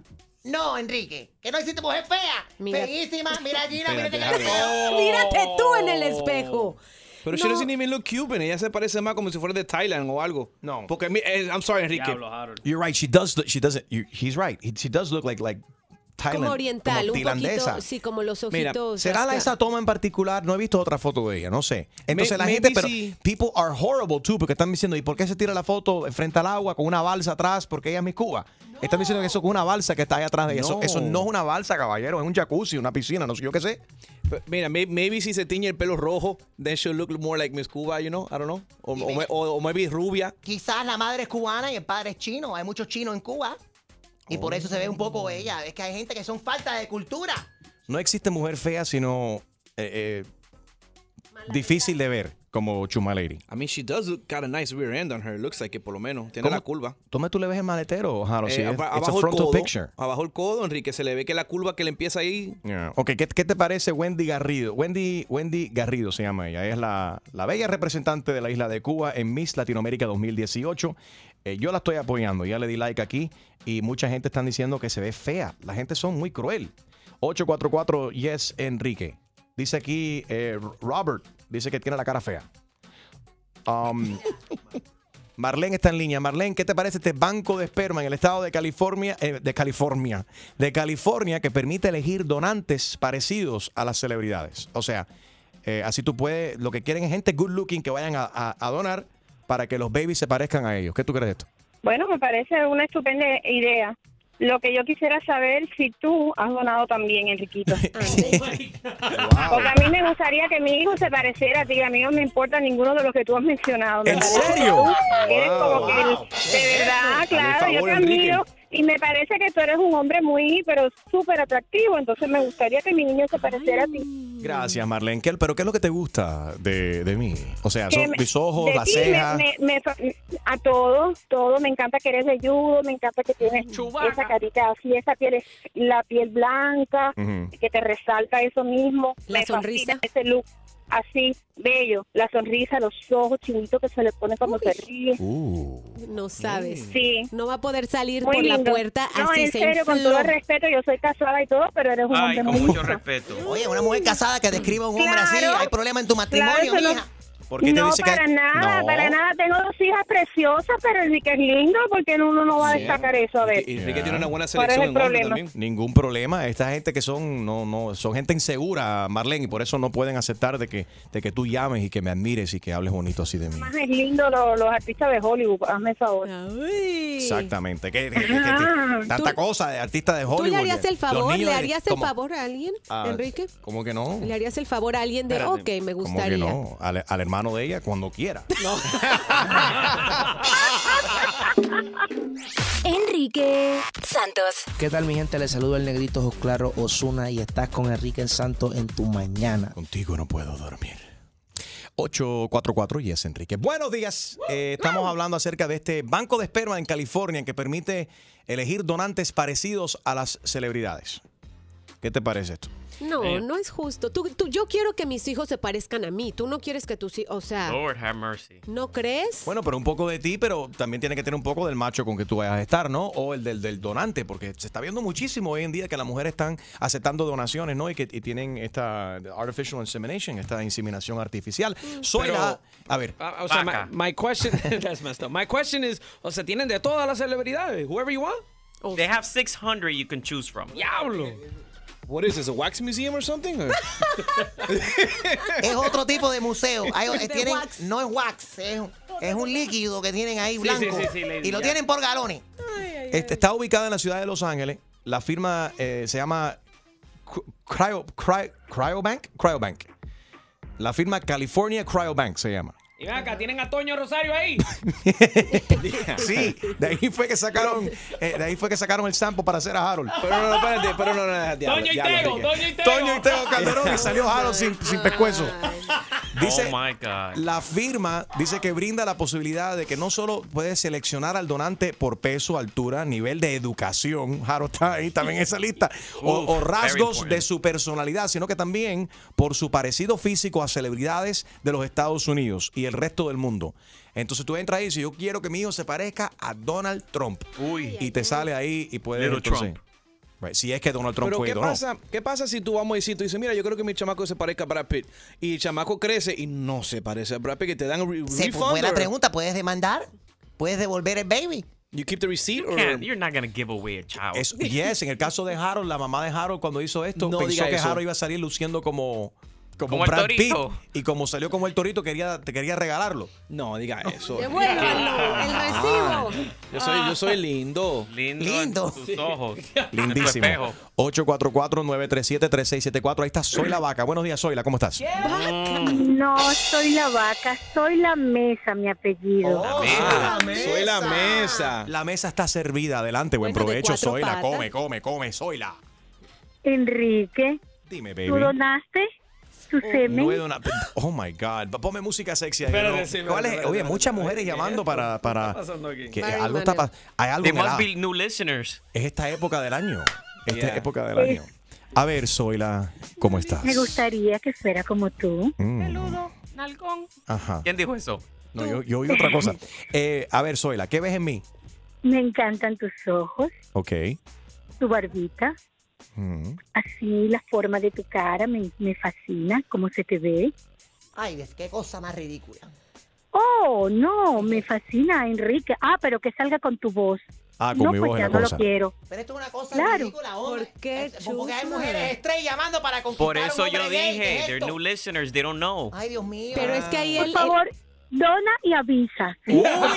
Speaker 5: No, Enrique, que no existe mujer fea.
Speaker 3: Mira.
Speaker 5: Feísima, mira Gina, mírate que
Speaker 4: déjame.
Speaker 3: Mírate tú en el espejo.
Speaker 4: Pero she
Speaker 3: No.
Speaker 4: doesn't even look Cuban. Ella se parece más como si fuera de Thailand o algo.
Speaker 2: No.
Speaker 4: Porque, eh, I'm sorry, Enrique.
Speaker 2: You're right. She does. look- She doesn't. you- he's right. He- She does look like like Thailand.
Speaker 3: Como oriental,
Speaker 2: como
Speaker 3: un
Speaker 2: tailandesa.
Speaker 3: poquito, sí, como los
Speaker 2: Mira,
Speaker 3: ojitos.
Speaker 2: ¿será la-
Speaker 3: rasca-
Speaker 2: esa toma en particular? No he visto otra foto de ella, no sé. Entonces la gente,
Speaker 4: maybe
Speaker 2: pero
Speaker 4: sí.
Speaker 2: people are horrible too, porque están diciendo, ¿y por qué se tira la foto frente al agua con una balsa atrás? Porque ella es mi Cuba. Están diciendo que eso con una balsa que está ahí atrás de ella. Eso,
Speaker 4: No.
Speaker 2: eso no es una balsa, caballero, es un jacuzzi, una piscina, no sé yo qué sé.
Speaker 4: Pero, Mira, may- maybe si se tiñe el pelo rojo, then she'll look more like Miss Cuba, you know? I don't know. O, o, me- o- o maybe rubia.
Speaker 5: Quizás la madre es cubana y el padre es chino. Hay muchos chinos en Cuba. Y por eso se ve un poco ella. Es que hay gente que son falta de cultura.
Speaker 2: No existe mujer fea, sino eh, eh, difícil de ver, como Chuma Lady.
Speaker 4: I mean, she does look got a nice rear end on her. Looks like que por lo menos tiene
Speaker 2: ¿Cómo?
Speaker 4: la curva.
Speaker 2: ¿Dónde tú le ves el maletero, Jaro?
Speaker 4: Eh,
Speaker 2: Sí, es-
Speaker 4: aba-
Speaker 2: it's a
Speaker 4: abajo el
Speaker 2: frontal
Speaker 4: codo,
Speaker 2: picture.
Speaker 4: abajo el codo, Enrique, se le ve que la curva que le empieza ahí.
Speaker 2: Yeah. Ok, ¿qué, qué te parece Wendy Garrido? Wendy, Wendy Garrido se llama ella. Ella es la, la bella representante de la isla de Cuba en Miss Latinoamérica 2018. Eh, yo la estoy apoyando, ya le di like aquí y mucha gente están diciendo que se ve fea. La gente son muy cruel. 844 Yes Enrique. Dice aquí eh, Robert, dice que tiene la cara fea. Um, Marlene está en línea. Marlene, ¿qué te parece este banco de esperma en el estado de California, eh, de California, de California que permite elegir donantes parecidos a las celebridades? O sea, eh, así tú puedes, lo que quieren es gente good looking que vayan a, a- a donar para que los babies se parezcan a ellos. ¿Qué tú crees de esto?
Speaker 30: Bueno, me parece una estupenda idea. Lo que yo quisiera saber si tú has donado también, Enriquito. Porque a mí me gustaría que mi hijo se pareciera a ti. A mí no me importa ninguno de los que tú has mencionado. Me
Speaker 2: ¿En serio?
Speaker 30: eres como que de verdad, claro, yo te admiro. Y me parece que tú eres un hombre muy, pero súper atractivo. Entonces me gustaría que mi niño se pareciera a ti.
Speaker 2: Gracias, Marlene. ¿Qué- ¿Pero qué es lo que te gusta de, de mí? O sea, son
Speaker 30: me-
Speaker 2: mis ojos,
Speaker 30: de
Speaker 2: las cejas.
Speaker 30: me- me a todo, todo. Me encanta que eres velludo, me encanta que tienes esa carita así, esa piel, la piel blanca, que te resalta eso mismo.
Speaker 3: La
Speaker 30: me
Speaker 3: sonrisa.
Speaker 30: ese look así, bello. La sonrisa, los ojos chinitos que se le pone cuando se ríe.
Speaker 2: Uh.
Speaker 3: No sabes.
Speaker 30: Sí.
Speaker 3: No va a poder salir
Speaker 30: Muy
Speaker 3: por la
Speaker 30: lindo.
Speaker 3: puerta
Speaker 30: No,
Speaker 3: así
Speaker 30: en
Speaker 3: se
Speaker 30: serio, con
Speaker 3: infló.
Speaker 30: todo el respeto, yo soy casada y todo, pero eres un
Speaker 6: Ay,
Speaker 30: hombre
Speaker 6: con
Speaker 30: muy
Speaker 6: mucho
Speaker 30: lindo.
Speaker 6: respeto.
Speaker 5: Oye, una mujer casada que describa a un hombre así,
Speaker 30: Claro.
Speaker 5: hay problema en tu
Speaker 30: Claro,
Speaker 5: matrimonio,
Speaker 30: no-
Speaker 5: mija.
Speaker 2: ¿Por qué te
Speaker 30: no,
Speaker 2: dice que-
Speaker 30: para nada,
Speaker 2: No.
Speaker 30: para nada. Tengo dos hijas preciosas, pero el que es lindo, porque uno no va a destacar eso? A ver.
Speaker 4: Enrique tiene una buena
Speaker 30: ¿Cuál es
Speaker 4: selección en
Speaker 30: problema?
Speaker 4: también.
Speaker 2: Ningún problema. Esta gente que son, no, no, son gente insegura, Marlene, y por eso no pueden aceptar de que, de que tú llames y que me admires y que hables bonito así de mí.
Speaker 30: Más es lindo lo- los artistas de Hollywood, hazme el favor.
Speaker 2: Exactamente. ¿Qué- qué- qué- qué- tanta
Speaker 30: Tú-
Speaker 2: cosa de artista de
Speaker 3: ¿Tú
Speaker 2: Hollywood.
Speaker 3: le harías el favor? ¿Le
Speaker 2: de-
Speaker 3: harías el
Speaker 2: ¿cómo?
Speaker 3: favor a alguien,
Speaker 2: Ah,
Speaker 3: Enrique?
Speaker 2: ¿Cómo que no?
Speaker 3: ¿Le harías el favor a alguien de,
Speaker 2: Espérate.
Speaker 3: ok, me
Speaker 2: ¿Cómo que
Speaker 3: gustaría?
Speaker 2: no? Al, al hermano de ella cuando quiera.
Speaker 10: Enrique Santos.
Speaker 20: ¿Qué tal mi gente? Les saludo el negrito Ojos Claro Osuna y estás con Enrique Santos en tu mañana.
Speaker 2: Contigo no puedo dormir. 844 Yes, Enrique. Buenos días. Eh, estamos hablando acerca de este banco de esperma en California que permite elegir donantes parecidos a las celebridades. ¿Qué te parece esto?
Speaker 3: No,
Speaker 6: Eh.
Speaker 3: no es justo. Tú, tú- yo quiero que mis hijos se parezcan a mí. Tú no quieres que tus hijos, o sea,
Speaker 6: Lord have mercy.
Speaker 3: ¿no crees?
Speaker 2: Bueno, pero un poco de ti, pero también tiene que tener un poco del macho con que tú vayas a estar, ¿no? O el del, del donante, porque se está viendo muchísimo hoy en día que las mujeres están aceptando donaciones, ¿no? Y que y tienen esta artificial insemination, esta inseminación artificial. Soy
Speaker 8: Pero-
Speaker 2: la... A ver.
Speaker 8: Ah, o sea, my, my question, that's messed up. My question is, o sea, tienen de todas las celebridades, whoever you want.
Speaker 6: They have 600 you can choose from.
Speaker 8: Diablo.
Speaker 4: What is this, a wax museum or something? or-
Speaker 5: Es otro tipo de museo. Hay-
Speaker 3: De
Speaker 5: tienen-
Speaker 3: wax.
Speaker 5: no es wax, es, es un líquido que tienen ahí blanco.
Speaker 6: sí, sí, sí, lady,
Speaker 5: y lo tienen por galones.
Speaker 2: Este, está ubicada en la ciudad de Los Ángeles. La firma eh, se llama Cry- Cryo, Cry- Cryobank. Cryobank. La firma California Cryobank se llama.
Speaker 8: Y ven acá, tienen a Toño Rosario ahí.
Speaker 2: Sí, de ahí fue que sacaron, eh, de ahí fue que sacaron el sample para hacer a Harold.
Speaker 4: Pero no, no, espérate, pero no, no, diablo,
Speaker 8: Toño y Tego. Toño y Tego.
Speaker 2: Toño y Calderón y salió Harold sin, sin pescuezo. Dice,
Speaker 6: oh my God.
Speaker 2: La firma dice que brinda la posibilidad de que no solo puedes seleccionar al donante por peso, altura, nivel de educación, Harold está ahí también en esa lista, o,
Speaker 6: Uf,
Speaker 2: o
Speaker 6: very
Speaker 2: rasgos de su personalidad, sino que también por su parecido físico a celebridades de los Estados Unidos y el resto del mundo. Entonces tú entras ahí y dices, yo quiero que mi hijo se parezca a Donald Trump.
Speaker 6: Uy.
Speaker 2: Y te sale ahí y puedes entonces-
Speaker 6: Trump.
Speaker 2: Right, Si es que Donald Trump
Speaker 4: Pero
Speaker 2: fue
Speaker 4: ¿qué
Speaker 2: o no.
Speaker 4: pasa, ¿qué pasa si tú vamos a decir, tú dices, mira, yo creo que mi chamaco se parezca a Brad Pitt y el chamaco crece y no se parece a Brad Pitt, que te dan un re-
Speaker 5: Se,
Speaker 4: refund
Speaker 5: buena
Speaker 4: or-
Speaker 5: pregunta, ¿puedes demandar? ¿Puedes devolver el baby?
Speaker 4: You keep the receipt
Speaker 6: You
Speaker 4: or
Speaker 6: you're not going to give away a child.
Speaker 2: Es, yes, en el caso de Harold, la mamá de Harold cuando hizo esto
Speaker 4: No
Speaker 2: pensó que
Speaker 4: eso.
Speaker 2: Harold iba a salir luciendo como como,
Speaker 6: Como el
Speaker 2: Brad Pitt
Speaker 6: torito.
Speaker 2: y como salió como el torito quería te quería regalarlo.
Speaker 4: No, diga eso.
Speaker 3: Devuélvanlo, el recibo.
Speaker 4: Yo soy, yo soy lindo.
Speaker 6: Lindo,
Speaker 5: Lindo.
Speaker 6: en tus ojos. En tu
Speaker 2: Lindísimo.
Speaker 6: espejo.
Speaker 2: 844-937-3674. Ahí está Soy la Vaca. Buenos días, Soyla. ¿Cómo estás?
Speaker 30: No soy la vaca, soy la mesa, mi apellido.
Speaker 4: Ah, soy la mesa.
Speaker 2: La mesa está servida. Adelante, buen
Speaker 3: de
Speaker 2: provecho, Soyla. Come, come, come, Soyla.
Speaker 30: Enrique,
Speaker 2: Dime,
Speaker 30: ¿tú
Speaker 2: baby.
Speaker 30: donaste tu semen?
Speaker 2: No he donado- Oh my God. Ponme música sexy ahí. ¿no?
Speaker 8: sí,
Speaker 2: ¿Cuál es? Oye, muchas mujeres llamando para. para
Speaker 8: está pasando aquí?
Speaker 2: que algo está pas- Hay algo
Speaker 6: must be new listeners.
Speaker 2: Es esta época del año. Esta
Speaker 4: Yeah.
Speaker 2: época del año. A ver, Zoila, ¿cómo estás?
Speaker 30: Me gustaría que fuera como tú.
Speaker 2: Mm,
Speaker 6: Peludo, nalgón.
Speaker 2: Ajá.
Speaker 6: ¿Quién dijo eso?
Speaker 2: No, yo, yo oí otra cosa. Eh, a ver, Zoila, ¿qué ves en mí?
Speaker 30: Me encantan tus ojos,
Speaker 2: Ok.
Speaker 30: tu barbita,
Speaker 2: Mm.
Speaker 30: así la forma de tu cara me, me fascina, cómo se te ve.
Speaker 5: Ay, ves, qué cosa más ridícula.
Speaker 13: Oh, no, me fascina, Enrique. Ah, pero que salga con tu voz.
Speaker 2: Ah, con
Speaker 13: no,
Speaker 2: mi
Speaker 13: pues
Speaker 2: voz es
Speaker 13: ya
Speaker 2: la
Speaker 13: no
Speaker 2: cosa.
Speaker 13: lo quiero.
Speaker 5: Pero esto es una cosa
Speaker 13: Claro.
Speaker 5: ridícula, hombre.
Speaker 3: ¿Por qué,
Speaker 5: Es- Porque hay mujeres estrellas llamando para conquistar
Speaker 6: Por
Speaker 5: a un
Speaker 6: eso yo
Speaker 5: gay. ¿Qué
Speaker 6: dije,
Speaker 5: es
Speaker 6: they're new listeners, they don't know.
Speaker 5: Ay, Dios mío.
Speaker 3: Pero es que ahí
Speaker 13: Por
Speaker 3: él...
Speaker 13: favor, dona y avisa.
Speaker 3: Ah,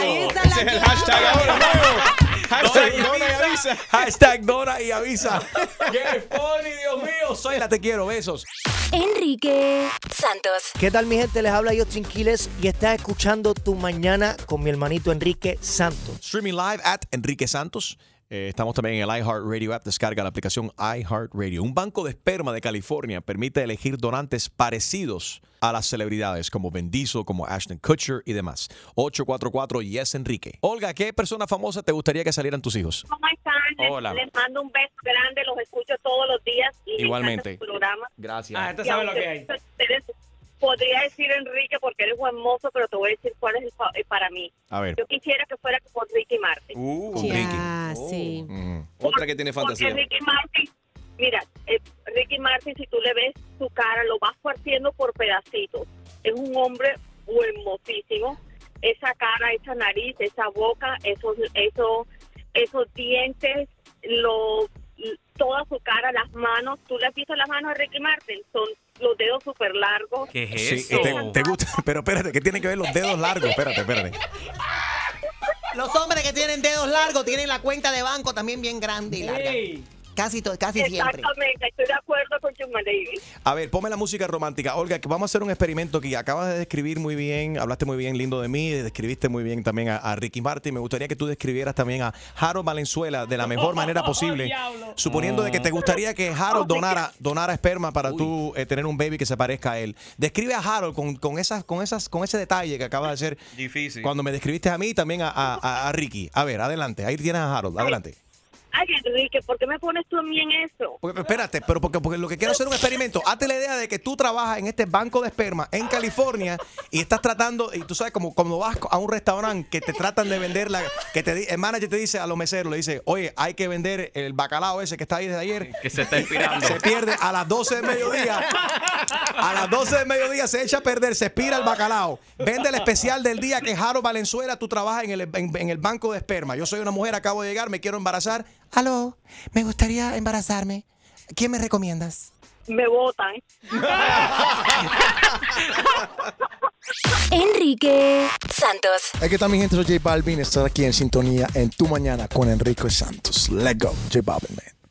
Speaker 3: ahí está
Speaker 4: Ese es el hashtag ahora, nuevo. Hashtag
Speaker 2: Dona
Speaker 4: dona y avisa.
Speaker 2: Hashtag Dona y avisa. ¡Qué funny, Dios mío! Soy la te quiero, besos.
Speaker 10: Enrique Santos.
Speaker 28: ¿Qué tal mi gente? Les habla Justin Quiles y estás escuchando Tu Mañana con mi hermanito Enrique Santos.
Speaker 2: Streaming live at Enrique Santos. Eh, estamos también en el iHeartRadio app. Descarga la aplicación iHeartRadio. Un banco de esperma de California permite elegir donantes parecidos a las celebridades como Vin Diesel, como Ashton Kutcher y demás. 844 Yes Enrique. Olga, ¿qué persona famosa te gustaría que salieran tus hijos?
Speaker 31: ¿Cómo están? Les-
Speaker 2: Hola.
Speaker 31: Les, mando un beso grande, los escucho todos los días y me
Speaker 2: Igualmente.
Speaker 31: programa.
Speaker 2: Gracias.
Speaker 8: Ah, esta
Speaker 31: Y
Speaker 8: sabe lo que hay.
Speaker 31: ustedes- podría decir Enrique porque eres buen mozo, pero te voy a decir cuál es el fa- eh, para mí.
Speaker 2: A ver.
Speaker 31: Yo quisiera que fuera con Ricky Martin.
Speaker 2: Uh, con Ricky.
Speaker 3: Sí.
Speaker 2: Mm.
Speaker 4: Otra que tiene
Speaker 31: Porque
Speaker 4: fantasía.
Speaker 31: Ricky Martin, mira, eh, Ricky Martin, si tú le ves su cara, lo vas partiendo por pedacitos. Es un hombre hermosísimo. Esa cara, esa nariz, esa boca, esos, esos, esos dientes, lo, toda su cara, las manos. ¿Tú le has visto las manos a Ricky Martin? Son los dedos súper largos.
Speaker 6: ¿Qué es
Speaker 2: Sí,
Speaker 6: eso?
Speaker 2: te, te gusta, pero espérate, ¿qué tiene que ver los dedos largos? Espérate, espérate.
Speaker 5: Los hombres que tienen dedos largos tienen la cuenta de banco también bien grande y larga.
Speaker 8: Ey.
Speaker 5: Casi, to- casi siempre.
Speaker 31: Exactamente, estoy de acuerdo con Chuma Davis.
Speaker 2: A ver, ponme la música romántica. Olga, que vamos a hacer un experimento aquí. Acabas de describir muy bien, hablaste muy bien lindo de mí, describiste muy bien también a, a Ricky Martin. Me gustaría que tú describieras también a Harold Valenzuela de la mejor manera posible.
Speaker 8: Diablo.
Speaker 2: Suponiendo de que te gustaría que Harold donara, donara esperma para tú eh, tener un baby que se parezca a él. Describe a Harold con, con esas, con esas, con ese detalle que acabas de hacer
Speaker 6: Difícil.
Speaker 2: cuando me describiste a mí y también a, a- a- a Ricky. A ver, adelante. Ahí tienes a Harold. Adelante.
Speaker 31: Ay, Enrique, ¿por qué me pones tú a mí en eso?
Speaker 2: Porque, espérate, pero porque, porque lo que quiero hacer es un experimento. Hazte la idea de que tú trabajas en este banco de esperma en California y estás tratando, y tú sabes, como cuando vas a un restaurante que te tratan de vender, la, que te, di- el manager te dice a los meseros, le dice, oye, hay que vender el bacalao ese que está ahí desde ayer.
Speaker 6: Que se está inspirando.
Speaker 2: Se pierde a las 12 del mediodía. A las 12 del mediodía se echa a perder, se expira el bacalao. Vende el especial del día que Jaro Valenzuela, tú trabajas en el, en- en el banco de esperma. Yo soy una mujer, acabo de llegar, me quiero embarazar.
Speaker 5: Aló, me gustaría embarazarme. ¿Quién me recomiendas?
Speaker 31: Me votan.
Speaker 10: Enrique Santos.
Speaker 28: Aquí está mi gente, soy J Balvin. Estás aquí en sintonía en Tu Mañana con Enrique Santos. Let's go, J Balvin, man.